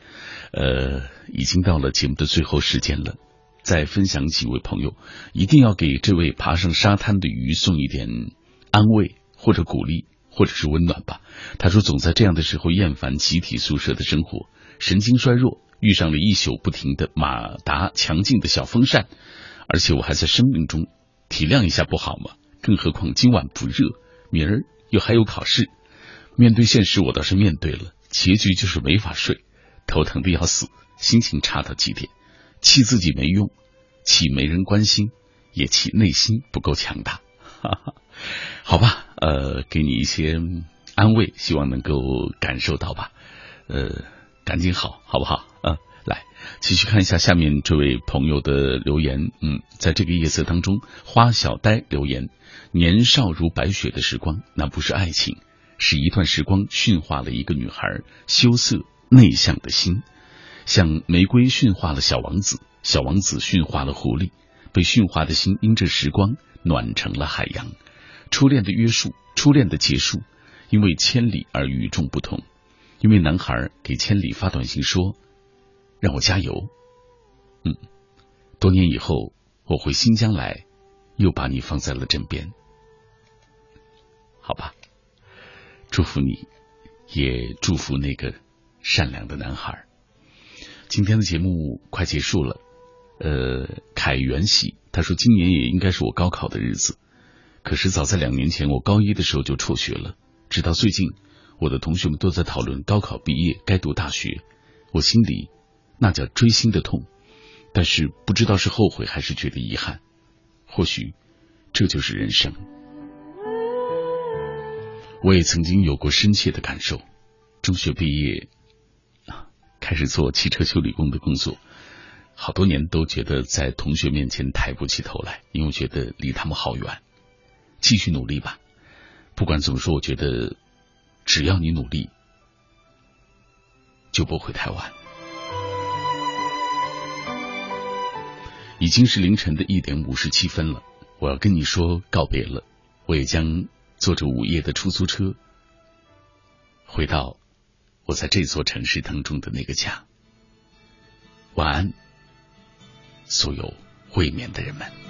呃，已经到了节目的最后时间了，再分享几位朋友，一定要给这位爬上沙滩的鱼送一点安慰，或者鼓励，或者是温暖吧。他说，总在这样的时候厌烦集体宿舍的生活，神经衰弱，遇上了一宿不停的马达强劲的小风扇，而且我还在生命中，体谅一下不好吗？更何况今晚不热。明儿又还有考试，面对现实，我倒是面对了，结局就是没法睡，头疼的要死，心情差到极点，气自己没用，气没人关心，也气内心不够强大。哈哈，好吧，呃，给你一些安慰，希望能够感受到吧。呃，赶紧好，好不好？来，继续看一下下面这位朋友的留言。嗯，在这个夜色当中，花小呆留言。年少如白雪的时光，那不是爱情，是一段时光驯化了一个女孩羞涩内向的心，像玫瑰驯化了小王子，小王子驯化了狐狸，被驯化的心因着时光暖成了海洋。初恋的约束，初恋的结束，因为千里而与众不同。因为男孩给千里发短信说：“让我加油。”嗯，多年以后我回新疆来，又把你放在了枕边。好吧，祝福你，也祝福那个善良的男孩。今天的节目快结束了，呃，凯元喜他说今年也应该是我高考的日子，可是早在两年前我高一的时候就辍学了，直到最近，我的同学们都在讨论高考毕业该读大学，我心里那叫锥心的痛，但是不知道是后悔还是觉得遗憾，或许这就是人生。我也曾经有过深切的感受，中学毕业，开始做汽车修理工的工作，好多年都觉得在同学面前抬不起头来，因为觉得离他们好远。继续努力吧，不管怎么说，我觉得只要你努力，就不会太晚。已经是凌晨的一点五十七分了，我要跟你说告别了，我也将。坐着午夜的出租车，回到我在这座城市当中的那个家。晚安，所有未眠的人们。